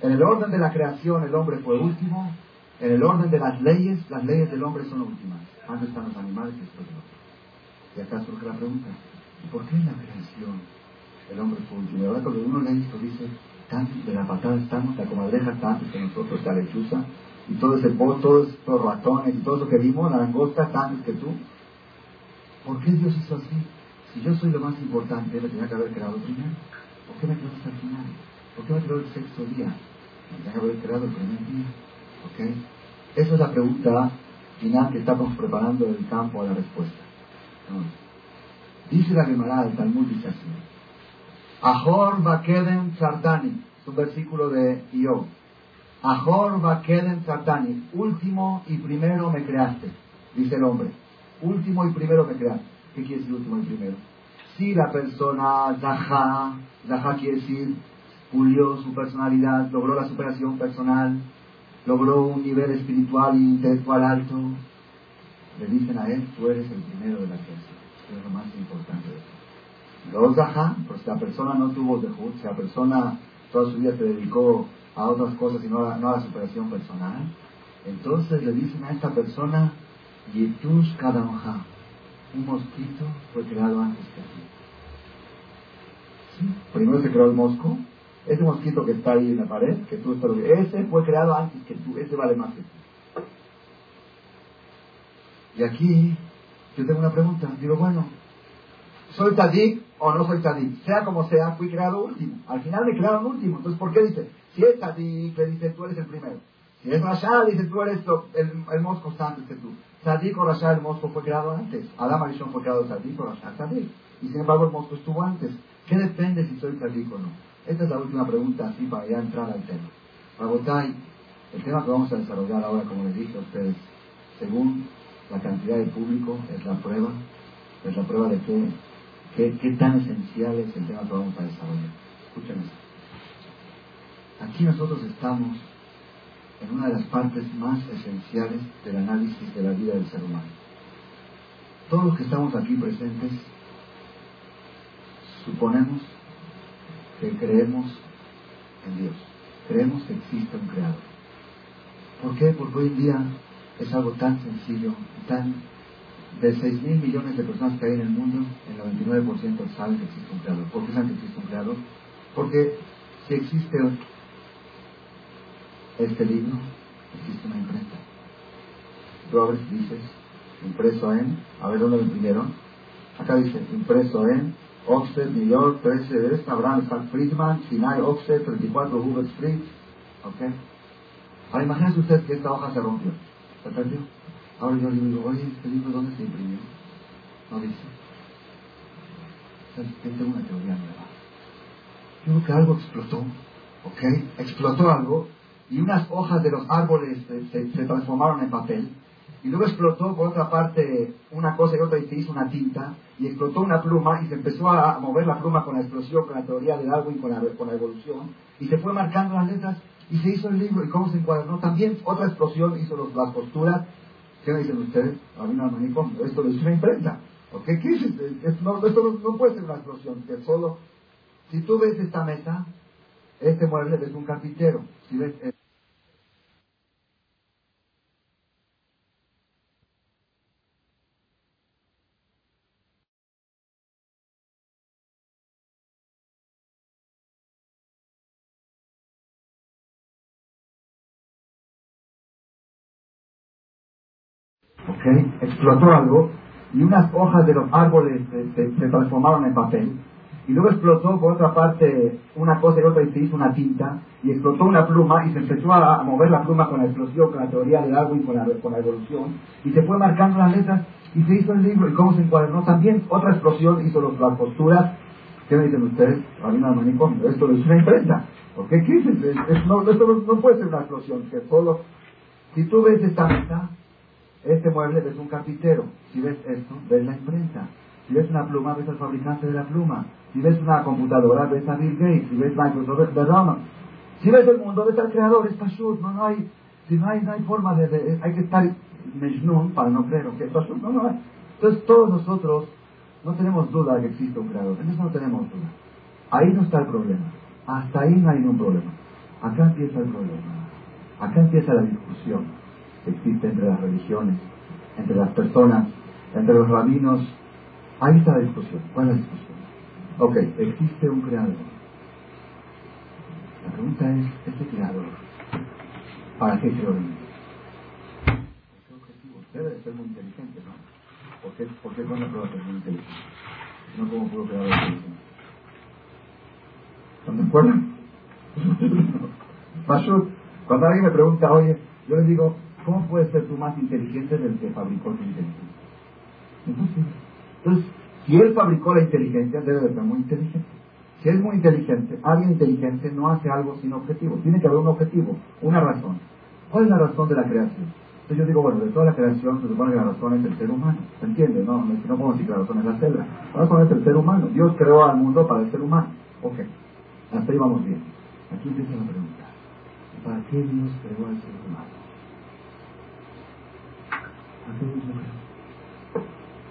En el orden de la creación el hombre fue último, en el orden de las leyes, las leyes del hombre son últimas. Antes están los animales y después los Y acá surge la pregunta, ¿por qué en la creación el hombre fue último? verdad cuando uno lee esto dice, tan de la patada estamos, la comadreja está antes que nosotros, la lechuza, y todo ese todos estos ratones y todo eso que vimos, la langosta está antes que tú. ¿Por qué Dios hizo así? Si yo soy lo más importante, me tenía que haber creado primero. ¿Por qué me creó hasta el final? ¿Por qué me creó el sexto día? Me tenía que haber creado el primer día. ¿Ok? Esa es la pregunta final que estamos preparando el campo a la respuesta. Dice la Gemara del Talmud, dice así. Ahor Bakedem Sartani, es un versículo de Io. Ahor Bakedem Sartani, último y primero me creaste, dice el hombre. Último y primero me creaste. ¿Qué quiere decir último y primero? Si la persona Zaha, Zaha quiere decir pulió su personalidad, logró la superación personal, logró un nivel espiritual e intelectual alto, le dicen a él, tú eres el primero de la creación. Eso es lo más importante de eso. Los Zaha, pues si la persona no tuvo dejud, si la persona toda su vida se dedicó a otras cosas y no a, la superación personal, entonces le dicen a esta persona, Yitus Kadamha, un mosquito fue creado antes que ti. Primero se creó el mosco, ese mosquito que está ahí en la pared, que tú estás ese fue creado antes que tú, ese vale más que tú. Y aquí yo tengo una pregunta, digo, bueno, ¿soy tadik o no soy tadik? Sea como sea, fui creado último. Al final me crearon último, entonces ¿por qué dice? Si es tadik, le dice, tú eres el primero. Si es Rasha, dice, tú eres el, el mosco antes que tú. Sadik o Rasha, el mosco fue creado antes. Adam Arishon fue creado Sadik o Rasha, Sadik. Y sin embargo el mosco estuvo antes. ¿Qué depende si soy Sadik o no? Esta es la última pregunta, así para ya entrar al tema. Rabotay, el tema que vamos a desarrollar ahora, como les dije a ustedes, según la cantidad de público, es la prueba, es la prueba de qué, qué, tan esencial es el tema que vamos a desarrollar. Escuchen esto. Aquí nosotros estamos en una de las partes más esenciales del análisis de la vida del ser humano. Todos los que estamos aquí presentes suponemos que creemos en Dios, creemos que existe un creador. ¿Por qué? Porque hoy en día es algo tan sencillo, tan de 6 mil millones de personas que hay en el mundo, el 99% saben que existe un creador. ¿Por qué saben que existe un creador? Porque si existe este libro, existe una imprenta. Robert dices, impreso en, a ver dónde lo imprimieron. Acá dice, impreso en Oxford, New York, 13 de esta, Abraham Friedman, Sinai, Oxford, 34 Hubert Street. ¿Ok? Ahora imagínense usted que esta hoja se rompió. ¿Se perdió? Ahora yo le digo, oye, ¿este libro dónde se imprimió? No dice. Entonces, tengo una teoría nueva. Yo creo que algo explotó. ¿Ok? Explotó algo y unas hojas de los árboles se, se transformaron en papel y luego explotó por otra parte una cosa y otra y se hizo una tinta y explotó una pluma y se empezó a mover la pluma con la explosión, con la teoría del Darwin, con la, con la evolución y se fue marcando las letras y se hizo el libro y cómo se encuadernó. También otra explosión hizo los, las posturas. ¿Qué me dicen ustedes? A mí no me Esto hizo una imprenta. ¿Ok? ¿Qué es esto? No, esto no, puede ser una explosión, que solo... Si tú ves esta mesa, este mueble es un carpintero. Si ves explotó algo y unas hojas de los árboles se, transformaron en papel. Y luego explotó por otra parte una cosa y otra y se hizo una tinta y explotó una pluma y se empezó a, mover la pluma con la explosión, con la teoría del agua y con la, con la evolución y se fue marcando las letras y se hizo el libro y cómo se encuadernó también otra explosión hizo los, las posturas ¿qué me dicen ustedes? Rabino manicomio esto es una imprenta ¿por qué? ¿qué es? no, esto no, puede ser una explosión que solo si tú ves esta mesa este mueble ves un carpintero. Si ves esto, ves la imprenta. Si ves una pluma, ves al fabricante de la pluma. Si ves una computadora, ves a Bill Gates. Si ves Microsoft, ves Roma. Si ves el mundo, ves al creador, es Pashut. No, no hay, si no hay, no hay forma de, hay que estar Mejnun para no creer que es Pashut. No, no hay. Entonces todos nosotros no tenemos duda de que existe un creador. En eso no tenemos duda. Ahí no está el problema. Hasta ahí no hay ningún problema. Acá empieza el problema. Acá empieza la discusión existe entre las religiones, entre las personas, entre los rabinos. Ahí está la discusión. ¿Cuál es la discusión? Ok, existe un creador. La pregunta es, ¿ese creador para qué creó en ¿Qué objetivo? Debe de ser muy inteligente, ¿no? ¿Por qué, por qué con ser muy inteligente? No como pudo crear inteligente. ¿No me acuerdan? cuando alguien me pregunta, oye, yo le digo, ¿Cómo puedes ser tú más inteligente del que fabricó tu inteligencia? Entonces, si él fabricó la inteligencia, debe de ser muy inteligente. Si es muy inteligente, alguien inteligente no hace algo sin objetivo. Tiene que haber un objetivo, una razón. ¿Cuál es la razón de la creación? Entonces yo digo, bueno, de toda la creación se supone que la razón es el ser humano. ¿Se entiende? No, no, no podemos decir que la razón es la célula. La razón es el ser humano. Dios creó al mundo para el ser humano. Ok. Hasta ahí vamos bien. Aquí empieza la pregunta. ¿Para qué Dios creó al ser humano?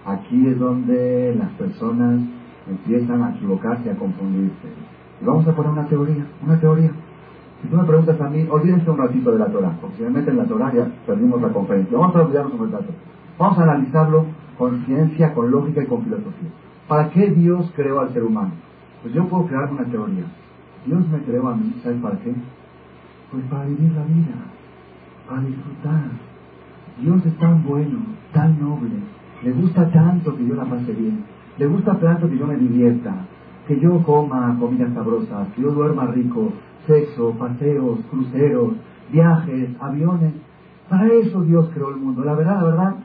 Aquí es donde las personas empiezan a equivocarse, a confundirse. Y vamos a poner una teoría, una teoría. Si tú me preguntas a mí, olvídense un ratito de la Torah, porque si me meten en la Torah ya perdimos la conferencia. Vamos a olvidarnos un rato. Vamos a analizarlo con ciencia, con lógica y con filosofía. ¿Para qué Dios creó al ser humano? Pues yo puedo crear una teoría. Dios me creó a mí, ¿sabes para qué? Pues para vivir la vida, para disfrutar, Dios es tan bueno, tan noble, le gusta tanto que yo la pase bien, le gusta tanto que yo me divierta, que yo coma comidas sabrosas, que yo duerma rico, sexo, paseos, cruceros, viajes, aviones. Para eso Dios creó el mundo. La verdad, la verdad,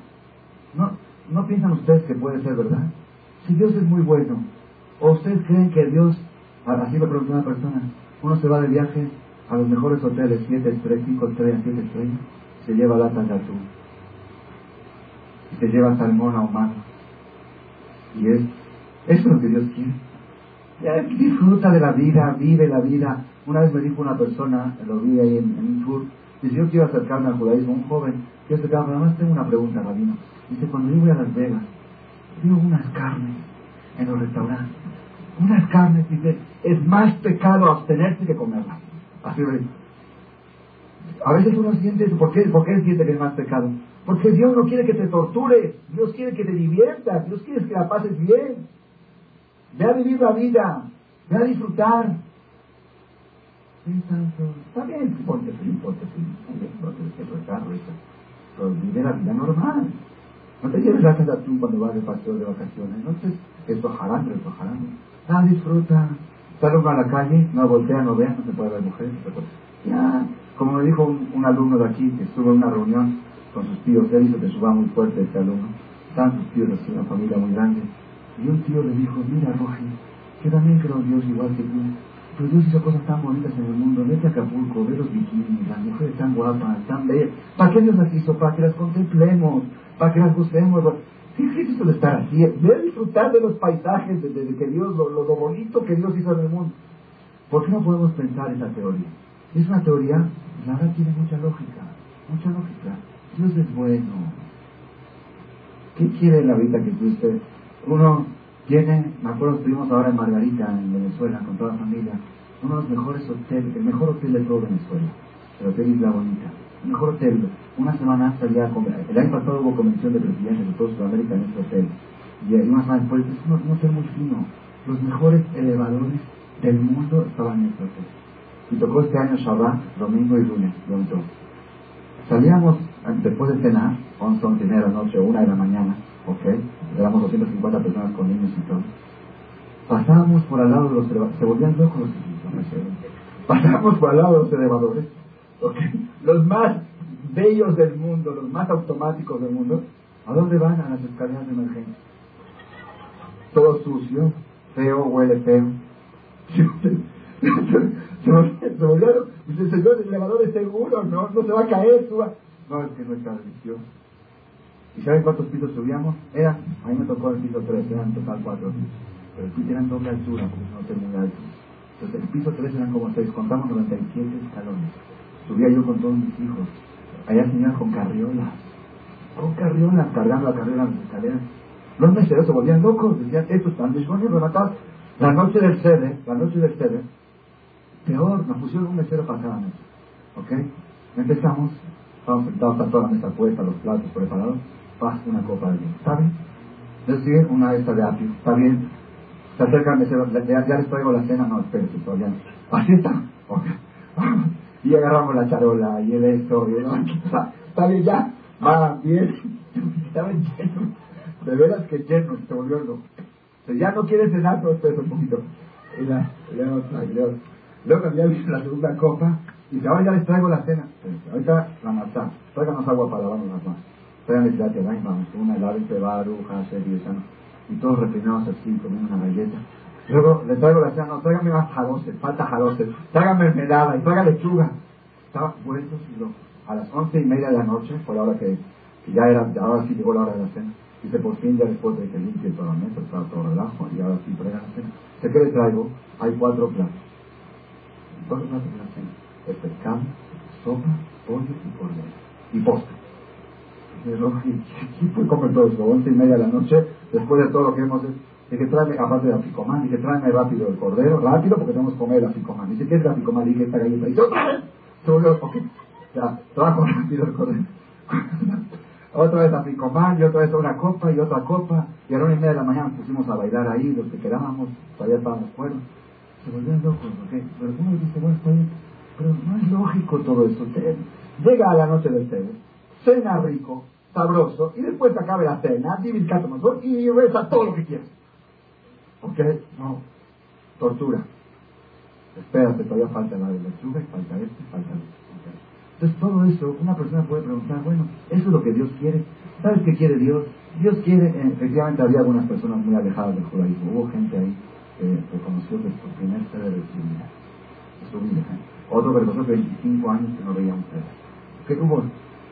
¿no, ¿no piensan ustedes que puede ser verdad? Si Dios es muy bueno, ¿o ustedes creen que Dios, así lo preguntó una persona, uno se va de viaje a los mejores hoteles, siete estrellas, cinco estrellas, siete estrellas, se lleva latas de atún y te lleva salmón ahumado. Y es, eso es lo que Dios quiere. Disfruta de la vida, vive la vida. Una vez me dijo una persona, lo vi ahí en, un tour, dice, yo quiero acercarme al judaísmo, un joven, quiero acercarme, además tengo una pregunta, Rabino. Dice, cuando yo voy a Las Vegas, digo unas carnes en los restaurantes. Unas carnes, dice, es más pecado abstenerse que comerlas. Así lo A veces uno siente, ¿por qué, ¿por siente que es más pecado? Porque Dios no quiere que te tortures, Dios quiere que te diviertas, Dios quiere que la pases bien. Ve a vivir la vida, ve a disfrutar. Está bien, ponte feliz, ponte feliz, no tienes que. Pero vive la vida normal. No te lleves la casa tú cuando vas de paseo de vacaciones. No te esto jarando, esto jarando. Ah, disfruta. Sale a la calle, no voltea, no vea, no se puede ver mujeres. Ya, como me dijo un, un alumno de aquí que estuvo en una reunión, con sus tíos. Él hizo suba muy fuerte este alumno. Estaban sus tíos, una familia muy grande. Y un tío le dijo, mira Rogi, que también creo Dios igual que tú. Pero Dios hizo cosas tan bonitas en el mundo. Vete a Acapulco, ve los bikinis, las mujeres tan guapas, tan bellas. ¿Para qué Dios las hizo? Para que las contemplemos, para que las busquemos. ¿Qué es eso de estar así? Ve disfrutar de los paisajes, de, que Dios, lo, lo, bonito que Dios hizo en el mundo. ¿Por qué no podemos pensar esa teoría? Es una teoría, la verdad tiene mucha lógica, mucha lógica. Dios es bueno. ¿Qué quiere la vida que tú estés? Uno tiene, me acuerdo, estuvimos ahora en Margarita, en Venezuela, con toda la familia, uno de los mejores hoteles, el mejor hotel de todo Venezuela, el Hotel Isla Bonita. El mejor hotel. Una semana salía a comer. El año pasado hubo convención de presidentes de todo Sudamérica en este hotel. Y una semana después, es un, hotel muy fino. Los mejores elevadores del mundo estaban en este hotel. Y tocó este año Shabbat, domingo y lunes, lo Salíamos después de cenar, 11, 11 de la noche, 1 de la mañana, ok, éramos 250 personas con niños y todo, pasábamos por al lado de los elevadores, se volvían locos los pasábamos por al lado de los elevadores, ok, los más bellos del mundo, los más automáticos del mundo, ¿a dónde van? A las escaleras de emergencia. Todo sucio, feo, huele feo. se volvieron, dice, señor, el elevador es seguro, no, no se va a caer, suba. No, es que nuestra religión. ¿Y saben cuántos pisos subíamos? Era, a mí me tocó el piso 3, eran total 4 pisos. Pero el piso eran doble altura, porque no tenía muy alto. Entonces el piso 3 eran como 6, contamos 97 escalones. Subía yo con todos mis hijos. Allá señoras con carriolas. Con carriolas, cargando la carriola en las escaleras. Los meseros se volvían locos, decían, estos están disponibles, matar. La noche del cede, la noche del cede, peor, nos pusieron un mesero para cada mesa. ¿Ok? Empezamos, estamos sentados, está toda la mesa puesta, los platos preparados, pasa una copa de vino. ¿Está bien? Decir una esta de apio, ¿está bien? Se acerca el mesero, ya, ya les traigo la cena, no, espérense todavía. Así está. Okay. y agarramos la charola y el esto, y el está, está bien ya, va bien. Estaba lleno, de veras que lleno, se volvió loco. Ya no quiere cenar, pero espera un poquito. Y ya, ya no está, Luego había visto la segunda copa y dice, ahora ya les traigo la cena. Ahorita la matá, tráiganos agua para lavarnos las manos. Tráiganle de vamos, una helada entre Baru, Haser y. Y todos refinados así, comiendo una galleta. Luego le traigo la cena, no, tráigame más jarose, falta jarose, tráigame mermelada y traiga lechuga. Estaba y lo, a las once y media de la noche, por la hora que, ya era, ahora sí llegó la hora de la cena. Dice, por fin ya después de que limpie la mesa, estaba todo relajo, y ahora sí traigan la cena. ¿Qué le traigo? Hay cuatro platos dos platos la cena. El pescado, sopa, pollo y cordero. Y postre. ¿Quién puede comer todo eso? Once y media de la noche, después de todo lo que hemos hecho. Que tráeme, aparte de apicomán, dice tráeme rápido el cordero, rápido porque tenemos que comer el apicomán. Dice, ¿qué es el apicomán? Dice, esta galleta. Dice, otra vez. Se volvió, ok. Ya, trabajo rápido el cordero. otra vez apicomán, y otra vez una copa, y otra copa. Y a la una y media de la mañana pusimos a bailar ahí, los que quedábamos, todavía estábamos cuernos se volvían locos, porque Pero uno dice, bueno, está bien, pero no es lógico todo eso. Llega a la noche del té, cena rico, sabroso, y después acabe la cena, divircate mejor y reza todo lo que quieras. ¿Ok? No, tortura. Espérate, todavía falta la de lechuga, falta este, falta este. Entonces todo eso, una persona puede preguntar, bueno, ¿eso es lo que Dios quiere? ¿Sabes qué quiere Dios? Dios quiere, eh, efectivamente había algunas personas muy alejadas del judaísmo, hubo gente ahí eh, que su primer ser de su vida. Otro reconoció 25 años que no veía un ser. ¿Qué hubo?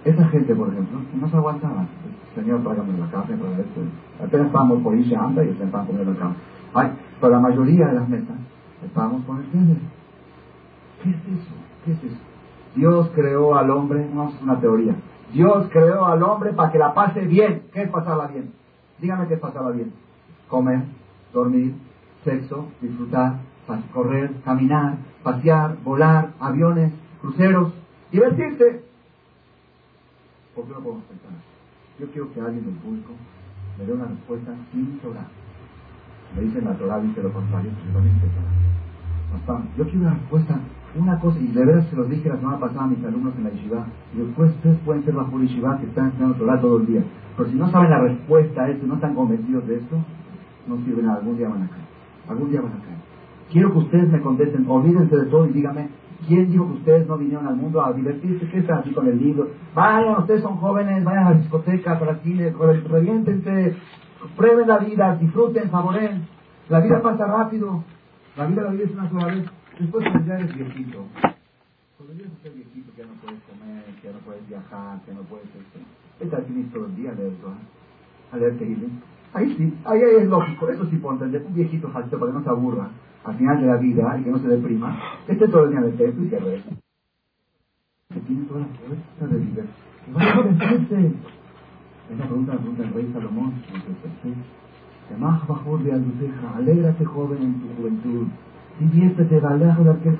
Esa gente, por ejemplo, no se aguantaba. Señor, tráigame la carne para esto. Apenas estábamos por irse anda y se estaban comiendo la carne. Ay, pero la mayoría de las mesas estábamos con el ceder. ¿Qué es eso? ¿Qué es eso? Dios creó al hombre, no es una teoría. Dios creó al hombre para que la pase bien. ¿Qué es pasarla bien? Dígame qué es pasarla bien. Comer, dormir, sexo, disfrutar, correr, caminar, pasear, volar, aviones, cruceros, divertirse. ¿Por qué no podemos pensar? Yo quiero que alguien del público me dé una respuesta sin llorar. Me dicen la Torah dice lo contrario, Yo quiero una respuesta, una cosa, y de verdad se los dije la semana pasada a mis alumnos en la yeshiva, y después ustedes pueden ser bajo yeshiva que están estudiando Torah todo el día, pero si no saben la respuesta a esto, no están convencidos de esto, no sirven nada, algún día van a caer. Algún día van a caer. Quiero que ustedes me contesten, olvídense de todo y díganme, ¿quién dijo que ustedes no vinieron al mundo a divertirse? ¿Qué están así con el libro? Vayan, ustedes son jóvenes, vayan a la discoteca, para cine, reviéntense, prueben la vida, disfruten, favoren. La vida pasa rápido, la vida la vida es una sola vez. Después cuando ya eres viejito, cuando ya eres viejito, que ya no puedes comer, que ya no puedes viajar, que no puedes... Estás aquí todo el día a leer, a leer Ahí sí, ahí, es lógico, eso sí puedo entender. Un viejito jalito para que no se aburra al final de la vida y que no se deprima, este todo el día de texto y que reza. Que tiene toda la fuerza de vida. Va a divertirse. Esa pregunta la pregunta el rey Salomón, en más bajo de Alduceja, alégrate joven en tu juventud, diviértete,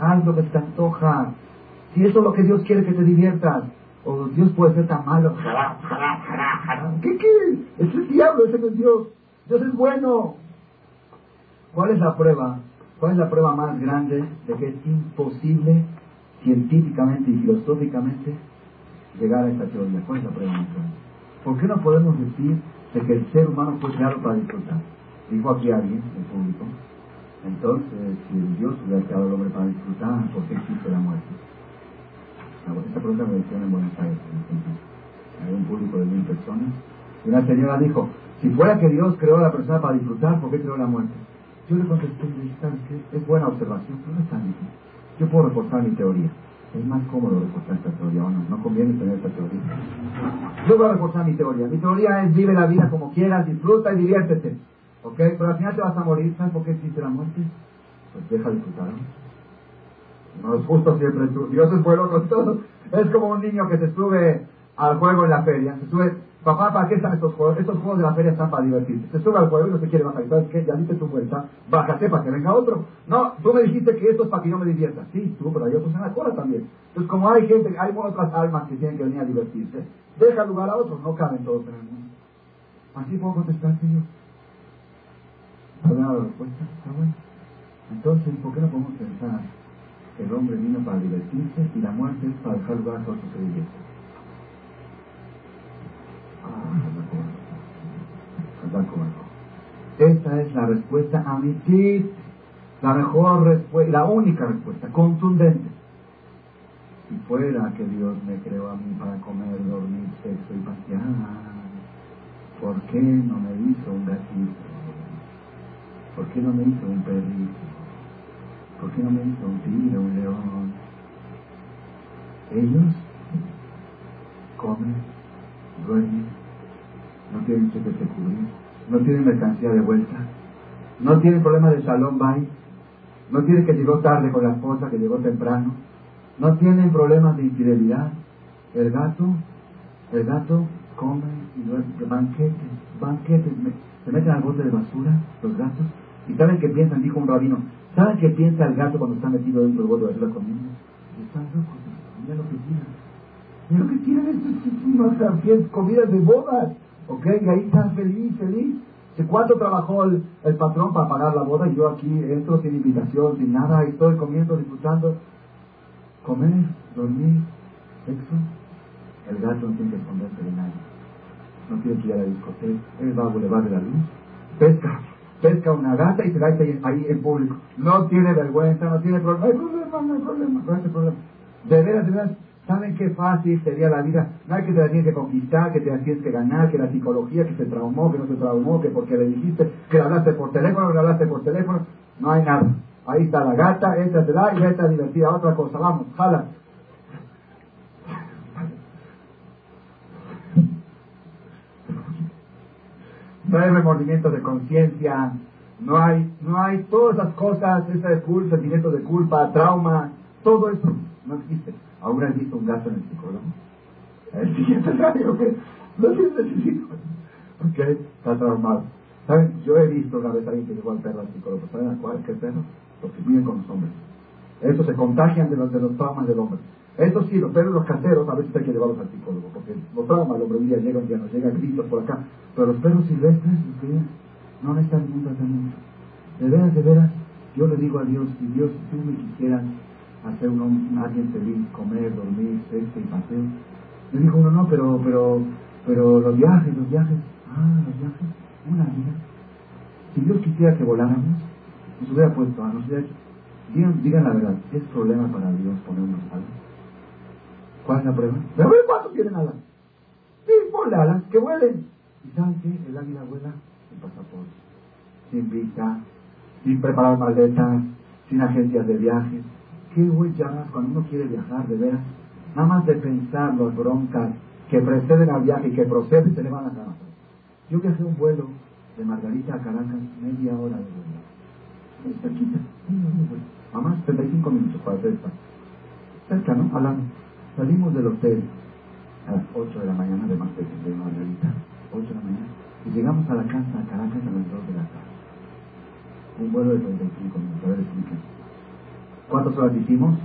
haz lo que te antoja. Si eso es lo que Dios quiere que te diviertas, o Dios puede ser tan malo. ¿Qué qué? Es el diablo, ese no es Dios. Dios es bueno. ¿Cuál es la prueba? ¿Cuál es la prueba más grande de que es imposible científicamente y filosóficamente llegar a esta teoría? ¿Cuál es la pregunta? ¿Por qué no podemos decir de que el ser humano fue creado para disfrutar? Dijo aquí alguien, el público. Entonces, si Dios hubiera creado al hombre para disfrutar, ¿por qué existe la muerte? Esta pregunta me hicieron en Buenos Aires. Hay un público de mil personas. Y una señora dijo, si fuera que Dios creó a la persona para disfrutar, ¿por qué creó la muerte? Yo le contesté, es buena observación, pero no es tan difícil. Yo puedo reforzar mi teoría. Es más cómodo reforzar esta teoría, ¿o no? No conviene tener esta teoría. Yo voy a reforzar mi teoría. Mi teoría es vive la vida como quieras, disfruta y diviértete. ¿Ok? Pero al final te vas a morir. ¿Sabes por qué existe la muerte? Pues deja de disfrutar. No es justo siempre. Dios es bueno con todo. Es como un niño que se sube al juego en la feria. Se sube Papá, ¿para qué están estos juegos? Estos juegos de la feria están para divertirse. Se sube al juego y no se quiere bajar. ¿Sabes qué? Ya diste tu vuelta, bájate para que venga otro. No, tú me dijiste que esto es para que yo me divierta. Sí, tú, pero hay otros en la cola también. Entonces, como hay gente, hay otras almas que tienen que venir a divertirse, deja lugar a otros, no caben todos en el mundo. Así puedo contestar, Señor. ¿Has dado la respuesta? Está bueno. Entonces, ¿por qué no podemos pensar el hombre vino para divertirse y la muerte es para dejar lugar a otros que se esta es la respuesta a mi tip, la mejor respuesta, la única respuesta, contundente. Si fuera que Dios me creó a mí para comer, dormir, sexo y pasear, ¿por qué no me hizo un gatito? ¿Por qué no me hizo un perrito? ¿Por qué no me hizo un tigre, un león? Ellos comen, duermen, no tienen que cubrir, no tienen mercancía de vuelta, no tienen problemas de salón bye, no tienen que llegó tarde con la esposa, que llegó temprano, no tienen problemas de infidelidad. El gato, el gato come y duerme, banquetes, banquetes, se meten al bote de basura los gatos y saben qué piensan, dijo un rabino, ¿saben qué piensa el gato cuando está metido dentro del bote de basura comiendo? Están locos, mira lo que tiran. Mira lo que tiran, esto es comidas de bodas. ¿Ok? Y ahí están feliz, feliz. ¿Cuánto trabajó el, patrón para pagar la boda? Y yo aquí entro sin invitación, sin nada, estoy comiendo, disfrutando. Comer, dormir, sexo. El gato no tiene que esconderse de nadie. No tiene que ir a la discoteca. Él va a Boulevard de la Luz. Pesca. Pesca una gata y se la ahí, ahí en público. No tiene vergüenza, no tiene problema. No hay problema, no hay problema, no hay problema. De veras, de veras, ¿Saben qué fácil sería la vida? No hay que te la tienes que conquistar, que te la tienes que ganar, que la psicología, que se traumó, que no se traumó, que porque le dijiste, que le hablaste por teléfono, que le hablaste por teléfono. No hay nada. Ahí está la gata, éntratela y vete a divertir a otra cosa. Vamos, jala. No hay remordimiento de conciencia, no hay, no hay todas esas cosas, ese culpa, sentimiento de culpa, trauma, todo eso no existe. ¿Aún has visto un gato en el psicólogo? El siguiente año, que no tiene necesito. Ok, está traumado. ¿Saben? Yo he visto una vez a alguien que llevó al perro al psicólogo. ¿Saben a cuál? ¿Qué perro? Los que viven con los hombres. Estos se contagian de los, de los traumas del hombre. Estos sí, los perros, los caseros, a veces hay que llevarlos al psicólogo, porque los traumas, el hombre un día un nos llega gritos por acá. Pero los perros silvestres, no necesitan ningún tratamiento. De veras, de veras, yo le digo a Dios, si Dios, si tú me quisieras hacer un, alguien feliz, comer, dormir, sexo y paseo. Me dijo uno, no, pero, pero, pero los viajes, los viajes, ah, los viajes, una vida. Si Dios quisiera que voláramos, nos hubiera puesto, a nos hubiera digan, digan la verdad, ¿es problema para Dios ponernos alas? ¿Cuál es la prueba? ¿Pero cuántos tienen alas? Sí, ponle alas, que vuelen. ¿Y saben qué? El águila vuela sin pasaporte, sin visa, sin preparar maletas, sin agencias de viajes qué huellas cuando uno quiere viajar de veras. Nada más de pensar las broncas que preceden al viaje y que proceden, se le van las ganas. Yo viajé un vuelo de Margarita a Caracas, media hora de vuelo. Cerquita, Mamá, 35 minutos para hacer esta. Cerca, ¿no? Hablando. Salimos del hotel a las 8 de la mañana de de Margarita, 8 de la mañana, y llegamos a la casa a Caracas a las 2 de la tarde. Un vuelo de 35 minutos, a ver, explíquenme. ¿Cuántas horas hicimos?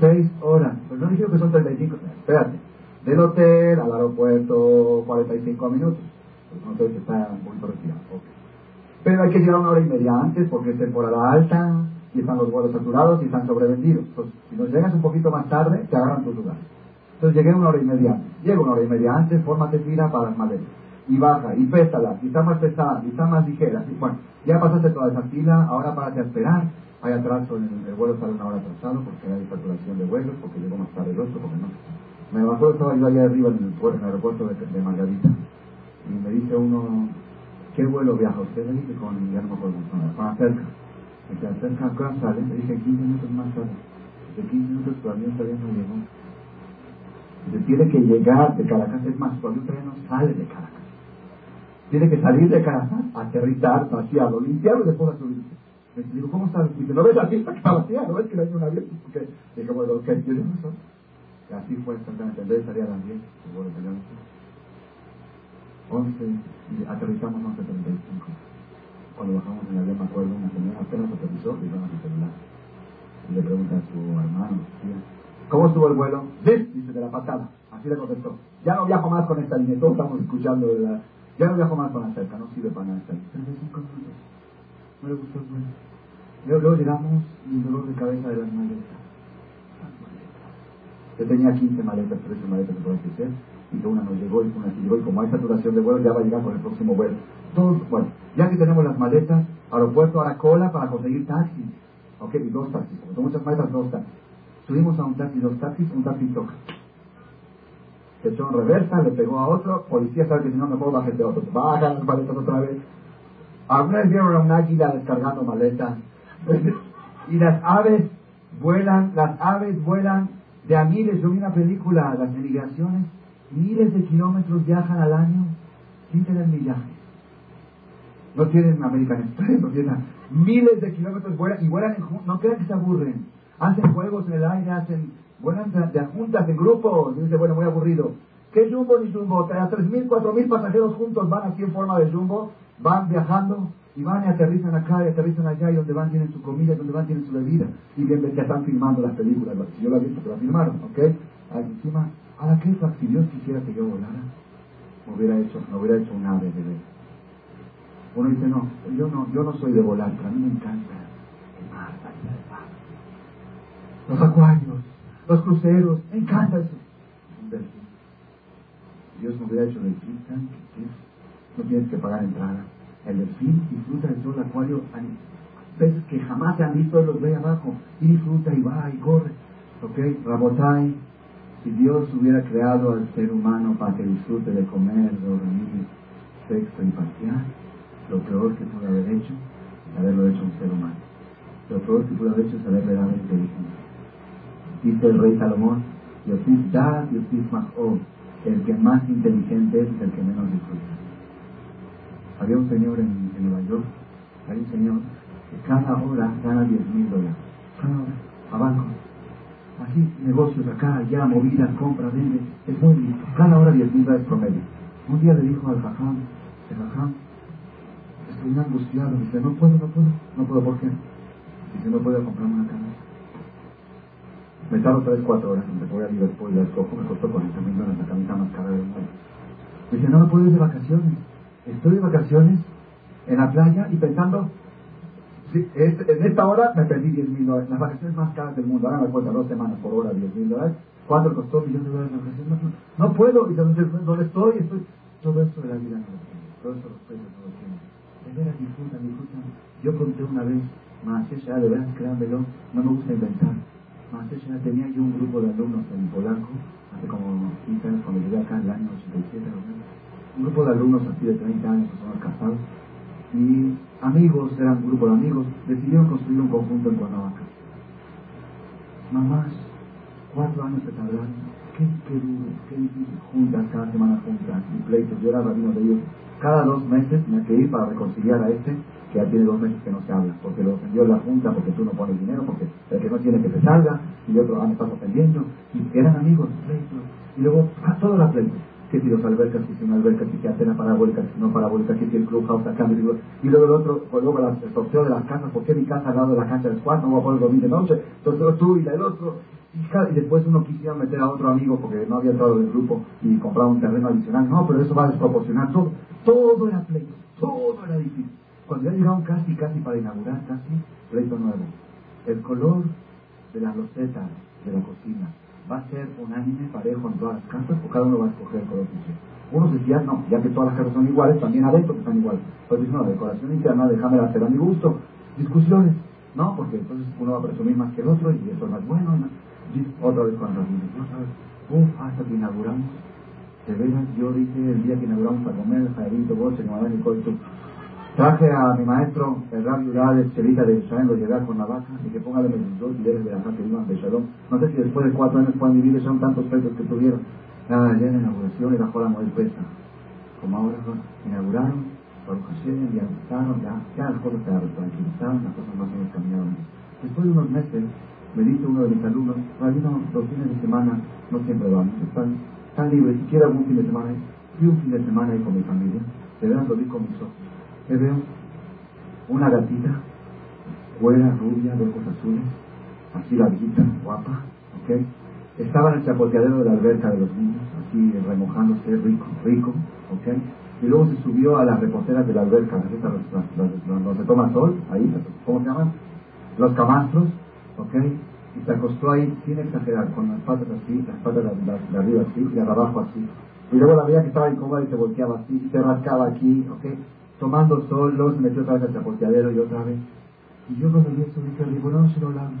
Seis horas. Pues no dijeron que son 35. Espérate. Del hotel al aeropuerto, 45 minutos. Pues sé si está un poquito retirado. Pero hay que llegar una hora y media antes porque es temporada alta y están los vuelos saturados y están sobrevendidos. Entonces, si nos llegas un poquito más tarde, te agarran tus lugares. Entonces llegué una hora y media antes. Llego una hora y media antes, fórmate fila para las maletas. Y baja, y pésalas, y está más pesada, y está más ligera. Y bueno, ya pasaste toda esa fila, ahora párate a esperar. Hay atraso, en el, vuelo sale una hora atrasado porque hay saturación de vuelos, porque llegó más tarde el otro, porque no. Me bajó, estaba yo allá arriba en el, aeropuerto de, Margarita. Y me dice uno, ¿qué vuelo viaja usted? Le dije con, ya no me acuerdo. Quedé acerca, ¿a sale? Le dije 15 minutos más tarde. De 15 minutos todavía todavía no llegó. Se tiene que llegar de Caracas, es más, todavía no sale de Caracas. Tiene que salir de Caracas, aterrizar, vaciarlo, limpiarlo y después a subirse. Me digo, ¿cómo está? Dice, ¿no ves la pista que está vacía? ¿No ves que no hay un avión? Porque dije, bueno, ok, tiene razón. Y así fue exactamente. En vez de salir a las 10, el vuelo salió a las 11 y aterrizamos 11.35. Cuando bajamos en el avión, me acuerdo, una señora apenas aterrizó y iban a su celular. Y le pregunta a su hermano, tía, ¿cómo estuvo el vuelo? Dice, de la patada. Así le contestó. Ya no viajo más con esta línea, todos estamos escuchando de la... Ya no viajo más con la cerca, no sirve para nada esta línea. 35 minutos. No le gustó el vuelo. Luego, luego llegamos y el dolor de cabeza de las maletas. Las maletas. Yo tenía 15 maletas, 13 maletas, se puede decir y que una no llegó y una sí llegó y como hay saturación de vuelo ya va a llegar con el próximo vuelo. bueno, ya que tenemos las maletas, aeropuerto, ahora cola para conseguir taxis. Ok, y dos taxis, como son muchas maletas, dos taxis. Subimos a un taxi, dos taxis, un taxi toca. Se echó en reversa, le pegó a otro, policía sabe que si no mejor bájate otro. Bajan las maletas otra vez. Alguna vez vieron a un águila descargando maletas. y las aves vuelan, las aves vuelan de a miles. Yo vi una película, las migraciones, miles de kilómetros viajan al año sin tener millaje. No tienen American Express, no tienen miles de kilómetros vuelan y vuelan, no crean que se aburren. Hacen juegos en el aire, hacen, vuelan de, juntas, en grupos. Y dice, bueno, muy aburrido. ¿Qué jumbo ni jumbo? A 3.000, 4.000 pasajeros juntos van aquí en forma de jumbo, van viajando y van y aterrizan acá y aterrizan allá y donde van tienen su comida donde van tienen su bebida. Y bien, ya están filmando las películas. Yo lo he visto, que la filmaron, ¿ok? Ahí encima Ahora, ¿qué si Dios quisiera que yo volara? Me hubiera hecho, me hubiera hecho un ave de ver. Uno dice, no, yo no, yo no soy de volar, pero a mí me encanta el mar, mar. Los acuarios, los cruceros, me encanta eso. Dios me hubiera hecho delfín, no tienes que pagar entrada. El delfín disfruta de todo el acuario. Peces que jamás se han visto, los ve abajo y disfruta y va y corre. ¿Ok? Rabotai, si Dios hubiera creado al ser humano para que disfrute de comer, dormir, sexo y pasear, lo peor que pudo haber hecho es haberlo hecho un ser humano. Lo peor que pudo haber hecho es haberle dado inteligencia. Dice el rey Salomón, Yosif da, Yosif Mahó, el que más inteligente es el que menos disfruta. Había un señor en, Nueva York, hay un señor que cada hora gana 10 mil dólares. Cada a banco Aquí, negocios acá, allá, movidas, compra, vende. Es muy listo. Cada hora 10 mil dólares promedio. Un día le dijo al jajam, el jajam, estoy angustiado. Dice, no puedo, no puedo. No puedo, ¿por qué? Dice, no puedo comprarme una cama. Me tardo 3, 4 horas. Me voy a Liverpool, la escojo, me costó 40 mil dólares la camisa más cara del mundo. Dice, no, no puedo ir de vacaciones. Estoy de vacaciones en la playa y pensando en esta hora me perdí 10 mil dólares. Las vacaciones más caras del mundo. Ahora me cuesta dos semanas por hora 10 mil dólares. ¿Cuánto costó millones de dólares la vacaciones? No, puedo. Y ¿dónde estoy? estoy. Todo eso de la vida no lo tiene. Todo eso los precios no lo tienen. De veras disfrutan. Yo conté una vez, ya de veras, créanmelo, no me gusta inventar. Ya tenía yo un grupo de alumnos en Polanco, hace como 15 años, cuando llegué acá en el año 87, un grupo de alumnos así de 30 años, son casados, y amigos, eran un grupo de amigos, decidieron construir un conjunto en Cuernavaca. Mamás, cuatro años se tardaron, qué, qué duro, qué difícil, juntas, cada semana juntas, y pleitos, yo era rabino de ellos. Cada dos meses tenía que ir para reconciliar a este que ya tiene dos meses que no se habla, porque lo ofendió la junta, porque tú no pones dinero, porque el que no tiene que se salga, y otro, ah, me estás ofendiendo, y eran amigos, pleitos, y luego, ah, toda la pleitos que si los albercas, que si una alberca, que si antena parabólica, que si no parabólica, que si el clubhouse acá, y luego el otro, luego el sorteo de las casas, ¿por qué mi casa al lado de la cancha del squad? No voy a poder dormir de noche, entonces tú y el otro, y, después uno quisiera meter a otro amigo porque no había entrado en el grupo y comprar un terreno adicional, no, pero eso va a desproporcionar todo, todo era pleito, todo era difícil. Cuando ya llegaron casi, casi para inaugurar, casi, pleito nuevo. El color de las losetas de la cocina, va a ser unánime, parejo en todas las casas, o cada uno va a escoger el color que quiere. Unos decían, no, ya que todas las casas son iguales, también adentro que están iguales. Pues no, la decoración interna, déjame hacer a mi gusto. Discusiones, ¿no? Porque entonces uno va a presumir más que el otro y eso es más bueno. Otra vez con otra vez, uf, hasta que inauguramos. De veras, yo dije el día que inauguramos a comer, el Jairito, Boche, Madame y Colto, traje a mi maestro, el Rabbi de Chelita de Israel, lo llegar con la vaca y que póngale los dos y de la vaca de Shalom. No sé si después de cuatro años pueden vivir, son tantos pesos que tuvieron. Ah, ya en la inauguración y bajó la model pesa. Como ahora inauguraron, por Hashem, ya empezaron, ya, ya las cosas se tranquilizaron, las cosas más o menos caminaron. Después de unos meses, me dice uno de mis alumnos, Rabino, los fines de semana no siempre vamos, están, están libres, si quiero algún fin de semana, fui un fin de semana ahí con mi familia, de verdad lo vi con mis ojos. ¿Qué veo? Una gatita, buena, rubia, de ojos azules, así larguita, guapa, ¿ok? Estaba en el chapoteadero de la alberca de los niños, así remojándose, rico, rico, ¿ok? Y luego se subió a las reposteras de la alberca, donde se toma sol, ahí, ¿cómo se llaman? Los camastros, ¿ok? Y se acostó ahí, sin exagerar, con las patas así, las patas de, arriba así, y de abajo así. Y luego la veía que estaba incómoda y se volteaba así, se rascaba aquí, ¿ok? Tomando sol, luego metió otra vez al chapoteadero y otra vez. Y yo cuando vi eso dije, lo hablamos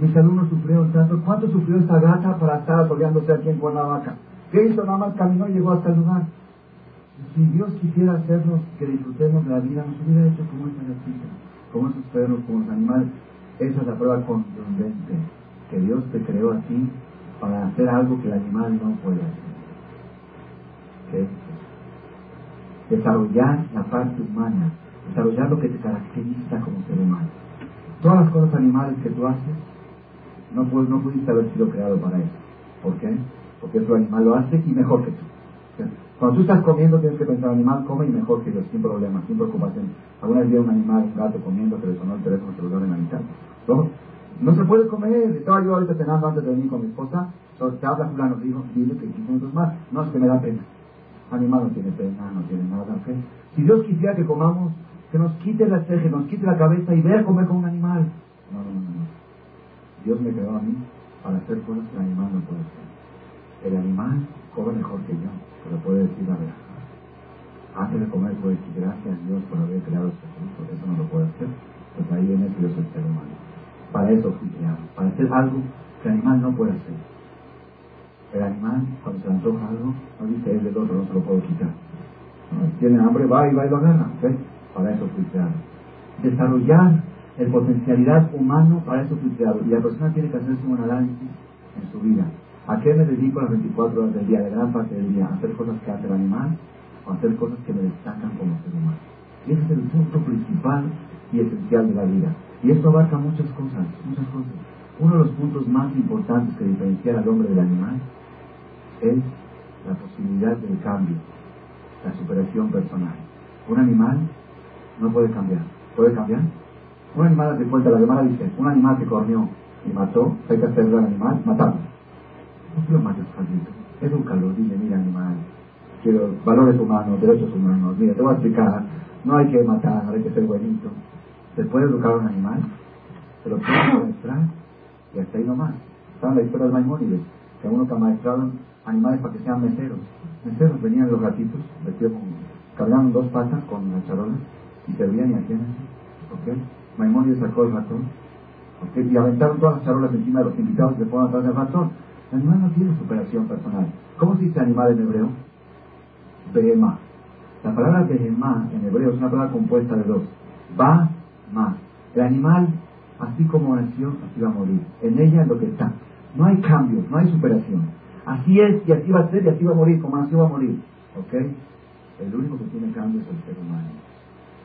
mis alumnos sufrieron tanto. ¿Cuánto sufrió esta gata para estar apoyándose aquí en Cuernavaca? ¿Qué hizo? Nada más caminó y llegó hasta el lugar. Si Dios quisiera hacernos que disfrutemos de la vida, nos hubiera hecho como esa gatita, como esos perros, como los animales. Esa es la prueba contundente, que Dios te creó a ti para hacer algo que el animal no puede hacer. ¿Qué Desarrollar la parte humana, desarrollar lo que te caracteriza como ser humano. Todas las cosas animales que tú haces, no, no pudiste haber sido creado para eso. ¿Por qué? Porque otro animal lo hace y mejor que tú. Cuando tú estás comiendo tienes que pensar, animal come y mejor que yo, sin problema, sin preocupación. Alguna vez vi un animal, un gato comiendo, que le sonó el teléfono celular en la mitad. No, no se puede comer. Estaba yo ahorita cenando antes de venir con mi esposa. Te habla fulano, digo, dile que 15 minutos más. No, es que me da pena. Animal no tiene pena, no tiene nada. ¿okay? Si Dios quisiera que comamos, que nos quite la ceja, nos quite la cabeza y vea comer como un animal. No, no, no, no. Dios me creó a mí para hacer cosas que el animal no puede hacer. El animal come mejor que yo, pero puede decir la verdad. Antes de comer puede decir gracias a Dios por haber creado este fruto, eso no lo puede hacer. Pues ahí viene que yo ser humano. Para eso fui creado, para hacer algo que el animal no puede hacer. El animal, cuando se antoja algo, no dice es del otro, no se lo puedo quitar. Tiene hambre, va y va y lo agarra. ¿ves? Para eso fui creado. Desarrollar el potencialidad humano para eso fui creado. Y la persona tiene que hacerse un análisis en su vida. ¿A qué me dedico las 24 horas del día, de gran parte del día? ¿A hacer cosas que hace el animal o hacer cosas que me destacan como ser humano? Y ese es el punto principal y esencial de la vida. Y esto abarca muchas cosas, muchas cosas. Uno de los puntos más importantes que diferencia al hombre del animal es la posibilidad del cambio, la superación personal. Un animal no puede cambiar. ¿Puede cambiar? Un animal te cuenta, la Gemara dice, un animal que corrió y mató, hay que hacerle al animal, matarlo. No lo mates, Fabito. Edúcalo, dile, mira animal, quiero valores humanos, derechos humanos, mira, te voy a explicar, no hay que matar, hay que ser buenito. ¿Se puede educar a un animal? Se lo puede maestrar y hasta ahí nomás. ¿Saben la historia de Maimónides? Que a uno animales para que sean meseros. Meseros venían los gatitos, vestidos con, cargaban dos patas con la charola y servían y hacían así. ¿Ok? Maimónides sacó el ratón y aventaron todas las charolas encima de los invitados que fueron atrás del ratón. El animal no tiene superación personal. ¿Cómo se dice animal en hebreo? Behemá. La palabra behemá en hebreo es una palabra compuesta de dos. Ba, ma. El animal, así como nació, así va a morir. En ella es lo que está. No hay cambios, no hay superación. Así es, y así va a ser, y así va a morir, como nació va a morir. ¿Ok? El único que tiene cambio es el ser humano.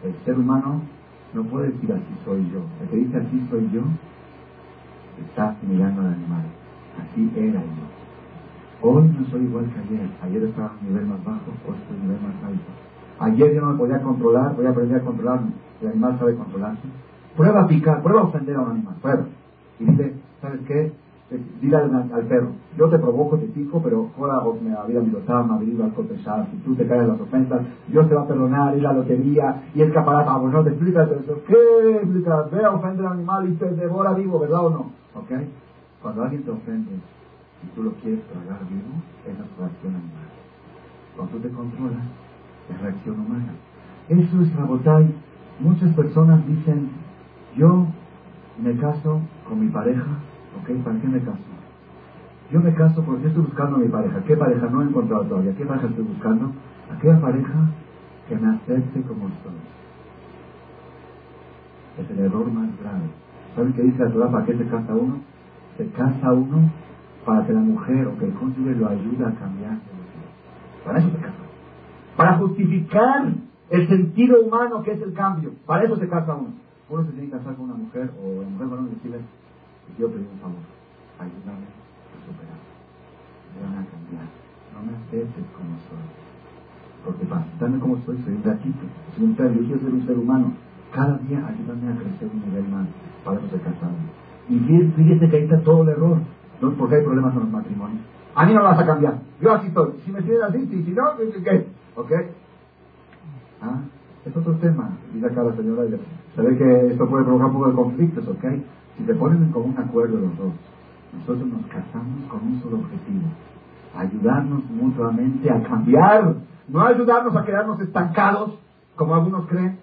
El ser humano no puede decir así soy yo. El que dice así soy yo, está mirando al animal. Así era yo. Hoy no soy igual que ayer. Ayer estaba a un nivel más bajo, hoy estoy a un nivel más alto. Ayer yo no me podía controlar, voy a aprender a controlarme. El animal sabe controlarse. Prueba a picar, prueba a ofender a un animal, prueba. Y dice, ¿sabes qué? Eh, dile al, perro, yo te provoco, te pico, pero ahora me había milotama, me al cotechar, si tú te caes las ofensas, Dios te va a perdonar, y la lotería, y es caparata, ah, no te explica eso, ¿qué explica? Ve a ofender al animal y te devora vivo, ¿verdad o no? ¿Ok? Cuando alguien te ofende, y tú lo quieres tragar vivo, es reacción animal. Cuando tú te controlas, es reacción humana. Eso es Rabotay. Muchas personas dicen, yo me caso con mi pareja, ¿Para qué me caso? Yo me caso porque estoy buscando a mi pareja. ¿Qué pareja? No he encontrado todavía. ¿Qué pareja estoy buscando? Aquella pareja que me acepte como estoy. Es el error más grave. ¿Saben qué dice la Torah? ¿Para qué se casa uno? Se casa uno para que la mujer o que el cónyuge lo ayude a cambiar. Para eso se casa. Para justificar el sentido humano que es el cambio. Para eso se casa uno. Uno se tiene que casar con una mujer o la mujer varón yo pedí un favor, ayúdame a superar. Ayúdame a cambiar. No me aceptes como soy. Porque para aceptarme como soy, soy un gatito, soy un quiero ser un ser humano. Cada día ayúdame a crecer un nivel más. Para eso se. Y fíjese que ahí está todo el error. ¿no? Porque hay problemas con los matrimonios. A mí no me vas a cambiar. Yo así estoy. Si me tienes así, si no, ¿qué? ¿Ok? ¿Ah? Es otro tema. Dice acá la señora, se ve que esto puede provocar un poco de conflictos, ¿ok? Si se ponen en común acuerdo los dos, nosotros nos casamos con un solo objetivo. Ayudarnos mutuamente a cambiar. No ayudarnos a quedarnos estancados, como algunos creen.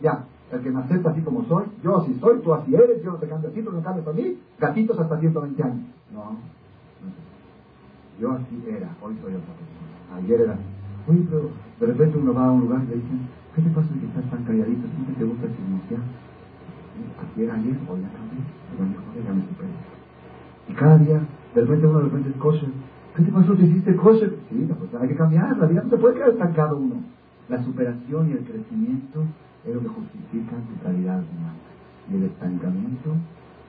Ya, el que me acepta así como soy, yo así soy, tú así eres, yo no te cambio así, tú no cambias a mí, gatitos hasta 120 años. No, yo así era, hoy soy otra persona. Ayer era Oye, pero de repente uno va a un lugar y le dicen, ¿qué te pasa que estás tan calladito? ¿Siempre te gusta chismosear? Así era ayer, hoy ya cambié, Y cada día, de repente uno de repente es kosher. ¿Qué te pasó? ¿Te hiciste kosher? Sí, pues hay que cambiar, la vida no se puede quedar estancado uno. La superación y el crecimiento es lo que justifica tu calidad humana. Y el estancamiento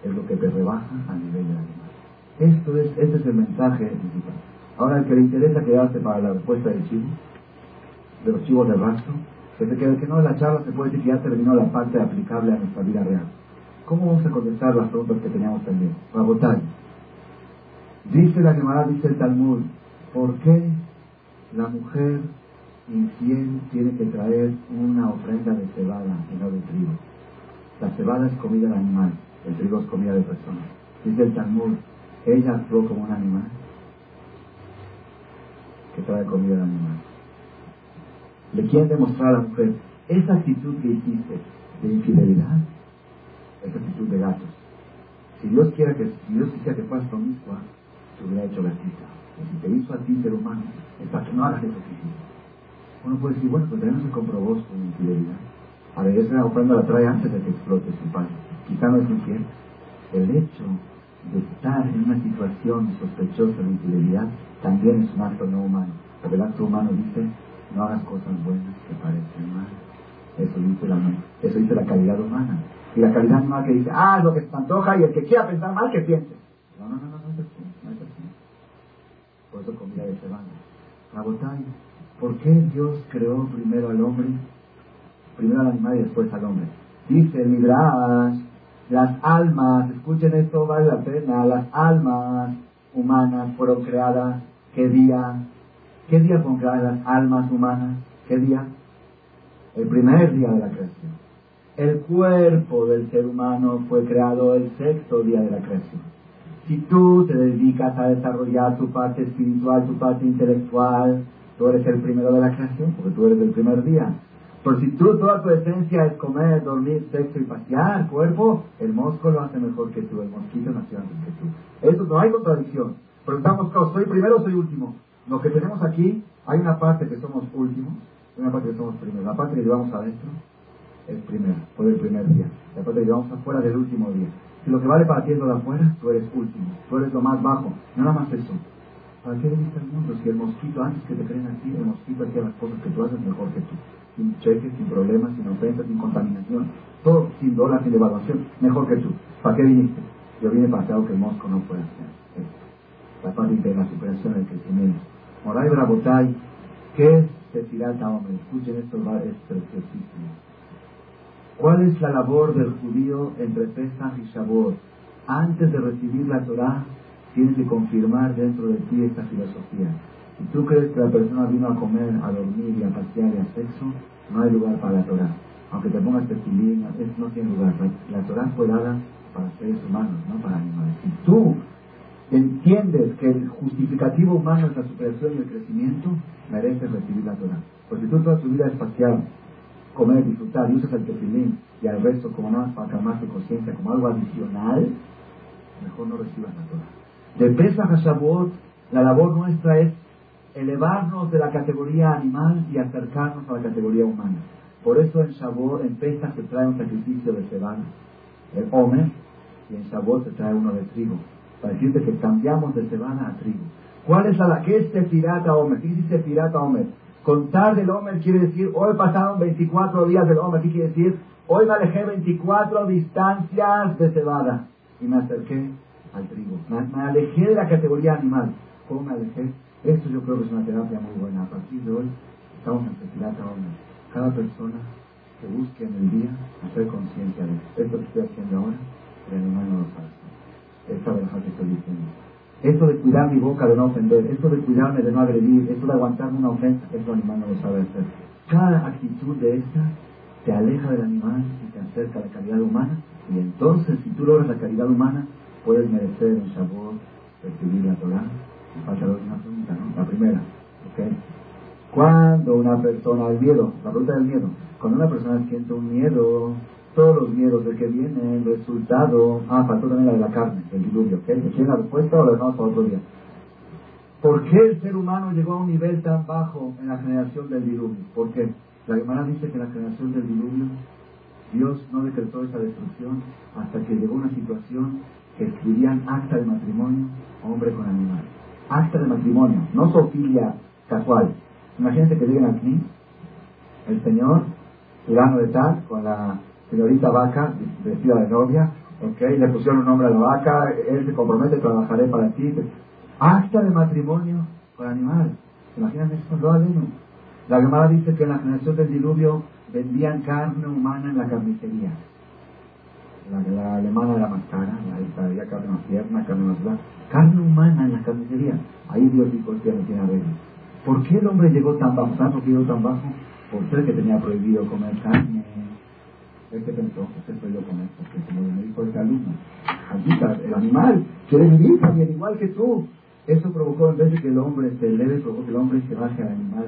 es lo que te rebaja a nivel de la. Esto es, este es el mensaje principal. Ahora, el que le interesa quedarse para la respuesta del chivo, de los chivos de rastro, que que no, la charla se puede decir que ya terminó la parte aplicable a nuestra vida real. ¿Cómo vamos a contestar las preguntas que teníamos también? votar. Dice la Gemara, dice el Talmud, ¿por qué la mujer infiel tiene que traer una ofrenda de cebada y no de trigo. La cebada es comida de animal, el trigo es comida de persona. Dice el Talmud, ella actuó como un animal que trae comida de animal. Le quieren demostrar a la mujer, esa actitud que hiciste de infidelidad, esa actitud de gatos. Si Dios quiera que, si Dios quisiera que fueras promiscua, te hubiera hecho gatita. Y si te hizo a ti ser humano, es para que no hagas eso que hiciste. Uno puede decir, bueno, pues ya no se comprobó su infidelidad. A ver, esa ofrenda la trae antes de que explote su padre. Quizá no es infiel. El hecho de estar en una situación sospechosa de infidelidad también es un acto no humano. Porque el acto humano dice, no hagas cosas buenas que parecen mal. Eso dice la, eso dice la calidad humana. Y la calidad humana que dice, ah, lo que se antoja y el que quiera pensar mal, que piense. No, no, no, no, no es así. No es así. Por eso comida de semana. La ¿Por qué Dios creó primero al hombre? Primero al animal y después al hombre. Dice el las almas, escuchen esto, vale la pena, las almas humanas fueron creadas, ¿qué día? ¿Qué día fueron creadas las almas humanas? ¿Qué día? El primer día de la creación. El cuerpo del ser humano fue creado el sexto día de la creación. Si tú te dedicas a desarrollar tu parte espiritual, tu parte intelectual, Tú eres el primero de la creación, porque tú eres el primer día. Pero si tú toda tu esencia es comer, dormir, sexo y pasear, cuerpo, el mosco lo hace mejor que tú, el mosquito nació antes que tú. Eso no hay contradicción. Preguntamos, ¿soy primero o soy último? Lo que tenemos aquí, hay una parte que somos últimos, una parte que somos primero. La parte que llevamos adentro es primero, fue el primer día. Parte que llevamos afuera del último día. Si lo que vale para ti es lo de afuera, tú eres último, tú eres lo más bajo. Nada más eso. ¿Para qué veniste al mundo? Si el mosquito, antes que te creen así, el mosquito hacía las cosas que tú haces mejor que tú. Sin cheques, sin problemas, sin ofensas, sin contaminación. Todo sin dólares, sin devaluación, mejor que tú. ¿Para qué viniste? Yo vine para que el mosco no puede hacer esto. La parte de la superación del crecimiento. Moray Brabotay, ¿qué es Tefilata, hombre? Escuchen esto, es preciosísimo. ¿Cuál es la labor del judío entre Pesach y Shavuot? Antes de recibir la Torah, tienes que confirmar dentro de ti esta filosofía. Si tú crees que la persona vino a comer, a dormir y a pasear y a sexo, no hay lugar para la Torah. Aunque te pongas tefilín, no tiene lugar. La, Torah fue dada para seres humanos, no para animales. Si tú entiendes que el justificativo humano es la superación y el crecimiento, mereces recibir la Torah. Porque tú toda tu vida espacial, comer, disfrutar y usas el tefilín y al resto como nada más para calmar tu conciencia, como algo adicional, mejor no recibas la Torah. De Pesach a Shavuot, la labor nuestra es elevarnos de la categoría animal y acercarnos a la categoría humana. Por eso en Shavuot, en Pesach se trae un sacrificio de cebada, el Omer, y en Shavuot se trae uno de trigo para decirte que cambiamos de cebada a trigo. ¿Cuál es la que es pirata Omer? ¿Qué dice pirata Omer? Contar del Omer quiere decir, hoy pasaron 24 días del Omer. ¿Qué quiere decir? Hoy me alejé 24 distancias de cebada y me acerqué al trigo. Me, alejé de la categoría animal. ¿Cómo me alejé? Esto yo creo que es una terapia muy buena. A partir de hoy estamos en pirata Omer. Cada persona que busque en el día hacer conciencia de esto que estoy haciendo ahora, el animal no lo sabe esta verdad que estoy diciendo. Esto de cuidar mi boca de no ofender, esto de cuidarme de no agredir, esto de aguantarme una ofensa, eso el animal no lo sabe hacer. Cada actitud de esta te aleja del animal y te acerca a la calidad humana. Y entonces, si tú logras la calidad humana, puedes merecer un sabor, recibir la Torah. Me falta una pregunta, ¿no? La primera, ¿ok? Cuando una persona, el miedo, la pregunta del miedo, cuando una persona siente un miedo, todos los miedos de que viene el resultado. Ah, faltó también la de la carne, el diluvio, ¿ok? ¿Me la respuesta o la dejamos para otro día? ¿Por qué el ser humano llegó a un nivel tan bajo en la generación del diluvio? ¿Por qué? La Gemara dice que la generación del diluvio Dios no decretó esa destrucción hasta que llegó una situación que escribían acta de matrimonio hombre con animal. Acta de matrimonio, no sofilia casual. Imagínense que lleguen aquí el señor, fulano de tal, con la señorita vaca, vestida de novia, ok, le pusieron un nombre a la vaca, él se compromete, trabajaré para ti. Acta de matrimonio con animal. ¿Se imaginan eso? Lo La Gemara dice que en la generación del diluvio vendían carne humana en la carnicería. La, alemana era más cara, la había carne más tierna, carne más blanca. Carne humana en la carnicería. Ahí Dios dijo que no tiene arreglo. ¿Por qué el hombre llegó tan bajo? ¿Sabes por qué llegó tan bajo? Por ser que tenía prohibido comer carne que pensó, ¿qué estoy yo con esto? Que como me dijo este alumno, el animal quiere vivir también igual que tú. Eso provocó, en vez de que el hombre se eleve, provocó que el hombre se baje al animal,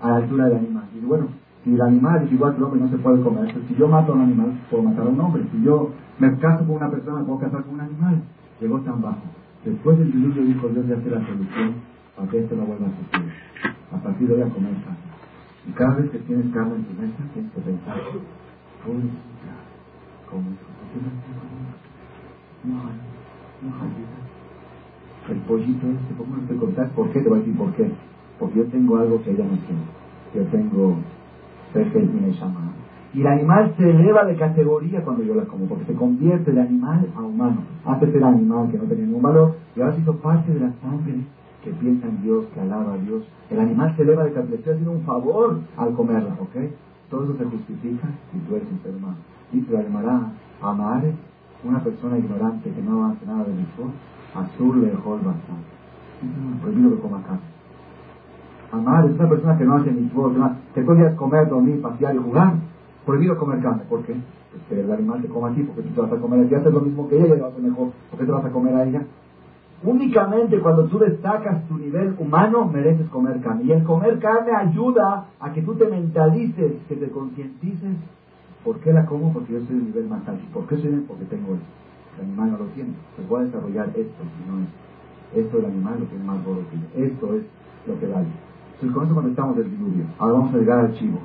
a la altura del animal. Y bueno, si el animal es igual que el hombre, no se puede comer. si yo mato a un animal, puedo matar a un hombre. Si yo me caso con una persona, puedo casar con un animal. Llegó tan bajo. Después del diluvio dijo Dios ya hace la solución para que esto no vuelva a suceder. A partir de hoy a comer carne. Y cada vez que tienes carne en tu mesa, tienes que pensar, el pollito este, ¿cómo no te contar? ¿Por qué? Te voy a decir por qué. Porque yo tengo algo que ella no tiene. Yo tengo y me llama. Y el animal se eleva de categoría cuando yo la como, porque se convierte de animal a humano. Antes era animal que no tenía ningún valor, y ahora se hizo parte de la sangre que piensa en Dios, que alaba a Dios. El animal se eleva de categoría, estoy haciendo un favor al comerla, ¿ok? Todo se justifica si tú eres un ser humano. Dice la Gemara, amar una persona ignorante que no hace nada de mejor, azul le dejó el bastante. Prohibido que coma carne. Amar es una persona que no hace ni que podías comer, dormir, pasear y jugar. Prohibido comer carne. ¿Por qué? Pues que el animal te coma a ti, porque tú te vas a comer a ti, haces lo mismo que ella y le vas a mejor. ¿Por qué te vas a comer a ella? Únicamente cuando tú destacas tu nivel humano mereces comer carne. Y el comer carne ayuda a que tú te mentalices, que te concientices. ¿Por qué la como? Porque yo soy un nivel más alto. ¿Por qué soy? Porque tengo esto. El animal no lo tiene. Se puede desarrollar esto, si no es. Esto el animal lo tiene más gordo que yo. Esto es lo que vale. Entonces con eso conectamos el diluvio. Ahora vamos a llegar al chivo.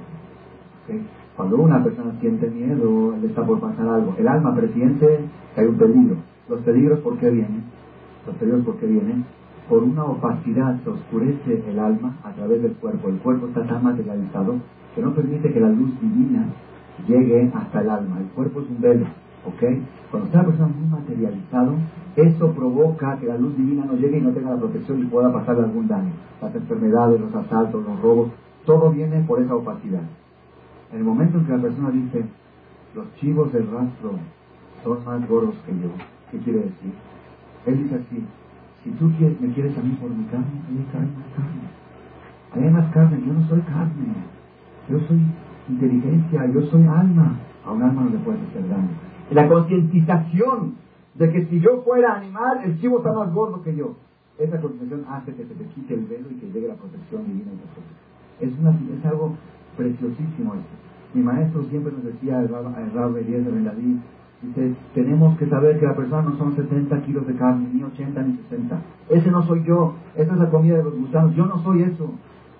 Cuando una persona siente miedo, le está por pasar algo. El alma presiente que hay un peligro. Los peligros, ¿por qué vienen? Posteriores porque vienen, por una opacidad se oscurece el alma a través del cuerpo. El cuerpo está tan materializado que no permite que la luz divina llegue hasta el alma. El cuerpo es un velo, ¿ok? Cuando está la persona muy materializado, eso provoca que la luz divina no llegue y no tenga la protección y pueda pasarle algún daño. Las enfermedades, los asaltos, los robos, todo viene por esa opacidad. En el momento en que la persona dice, los chivos del rastro son más gordos que yo, ¿qué quiere decir? Él dice así, si tú quieres, me quieres a mí por mi carne, hay carne, más carne. Hay más carne, yo no soy carne. Yo soy inteligencia, yo soy alma. A un alma no le puedes hacer daño. La concientización de que si yo fuera animal, el chivo está más gordo que yo. Esa cotización hace que se te quite el velo y que llegue la protección divina. Es, una, es algo preciosísimo esto. Mi maestro siempre nos decía, el Rab Eliezer Ben David, dice, tenemos que saber que la persona no son 70 kilos de carne, ni 80 ni 60. Ese no soy yo, esa es la comida de los gusanos, yo no soy eso.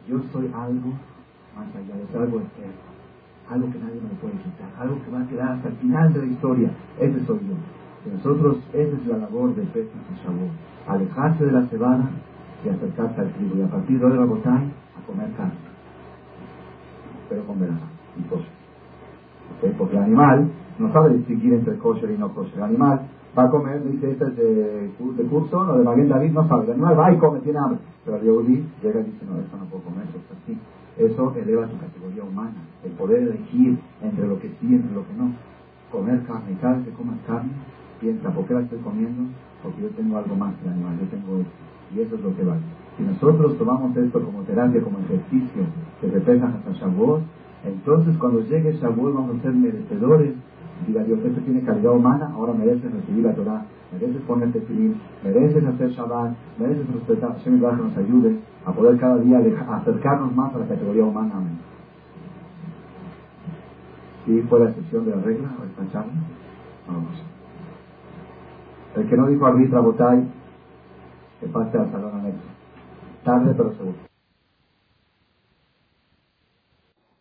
Yo soy algo más allá, es algo externo, algo que nadie me puede quitar, algo que va a quedar hasta el final de la historia. Ese soy yo. Y nosotros, esa es la labor de Pesach y alejarse de la cebada y acercarse al trigo. Y a partir de Botay, a comer carne. Pero con verano, y kosher. Porque el animal no sabe distinguir entre kosher y no kosher. El animal va a comer, dice, este es de, de Curso o de Maguen David, no sabe. El animal va y come, tiene hambre. Pero el Yehudi llega y dice, no, esto no puedo comer, esto es así. Eso eleva su categoría humana, el poder elegir entre lo que sí y entre lo que no. Comer carne, cada vez que comas carne, piensa, ¿por qué la estoy comiendo? porque yo tengo algo más que el animal, yo tengo esto. Y eso es lo que vale. Si nosotros tomamos esto como terapia, como ejercicio que representan hasta Shavuot, entonces cuando llegue Shavuot vamos a ser merecedores. Diga Dios, esto tiene calidad humana, ahora mereces recibir la Torah, mereces ponerte feliz, mereces hacer Shabbat, mereces respetar. Hashem que nos ayude a poder cada día acercarnos más a la categoría humana. Amén. ¿Sí fue la excepción de la regla o esta charla? Vamos. El que no dijo arbitra botay, que pase al salón anexo. Tarde pero seguro.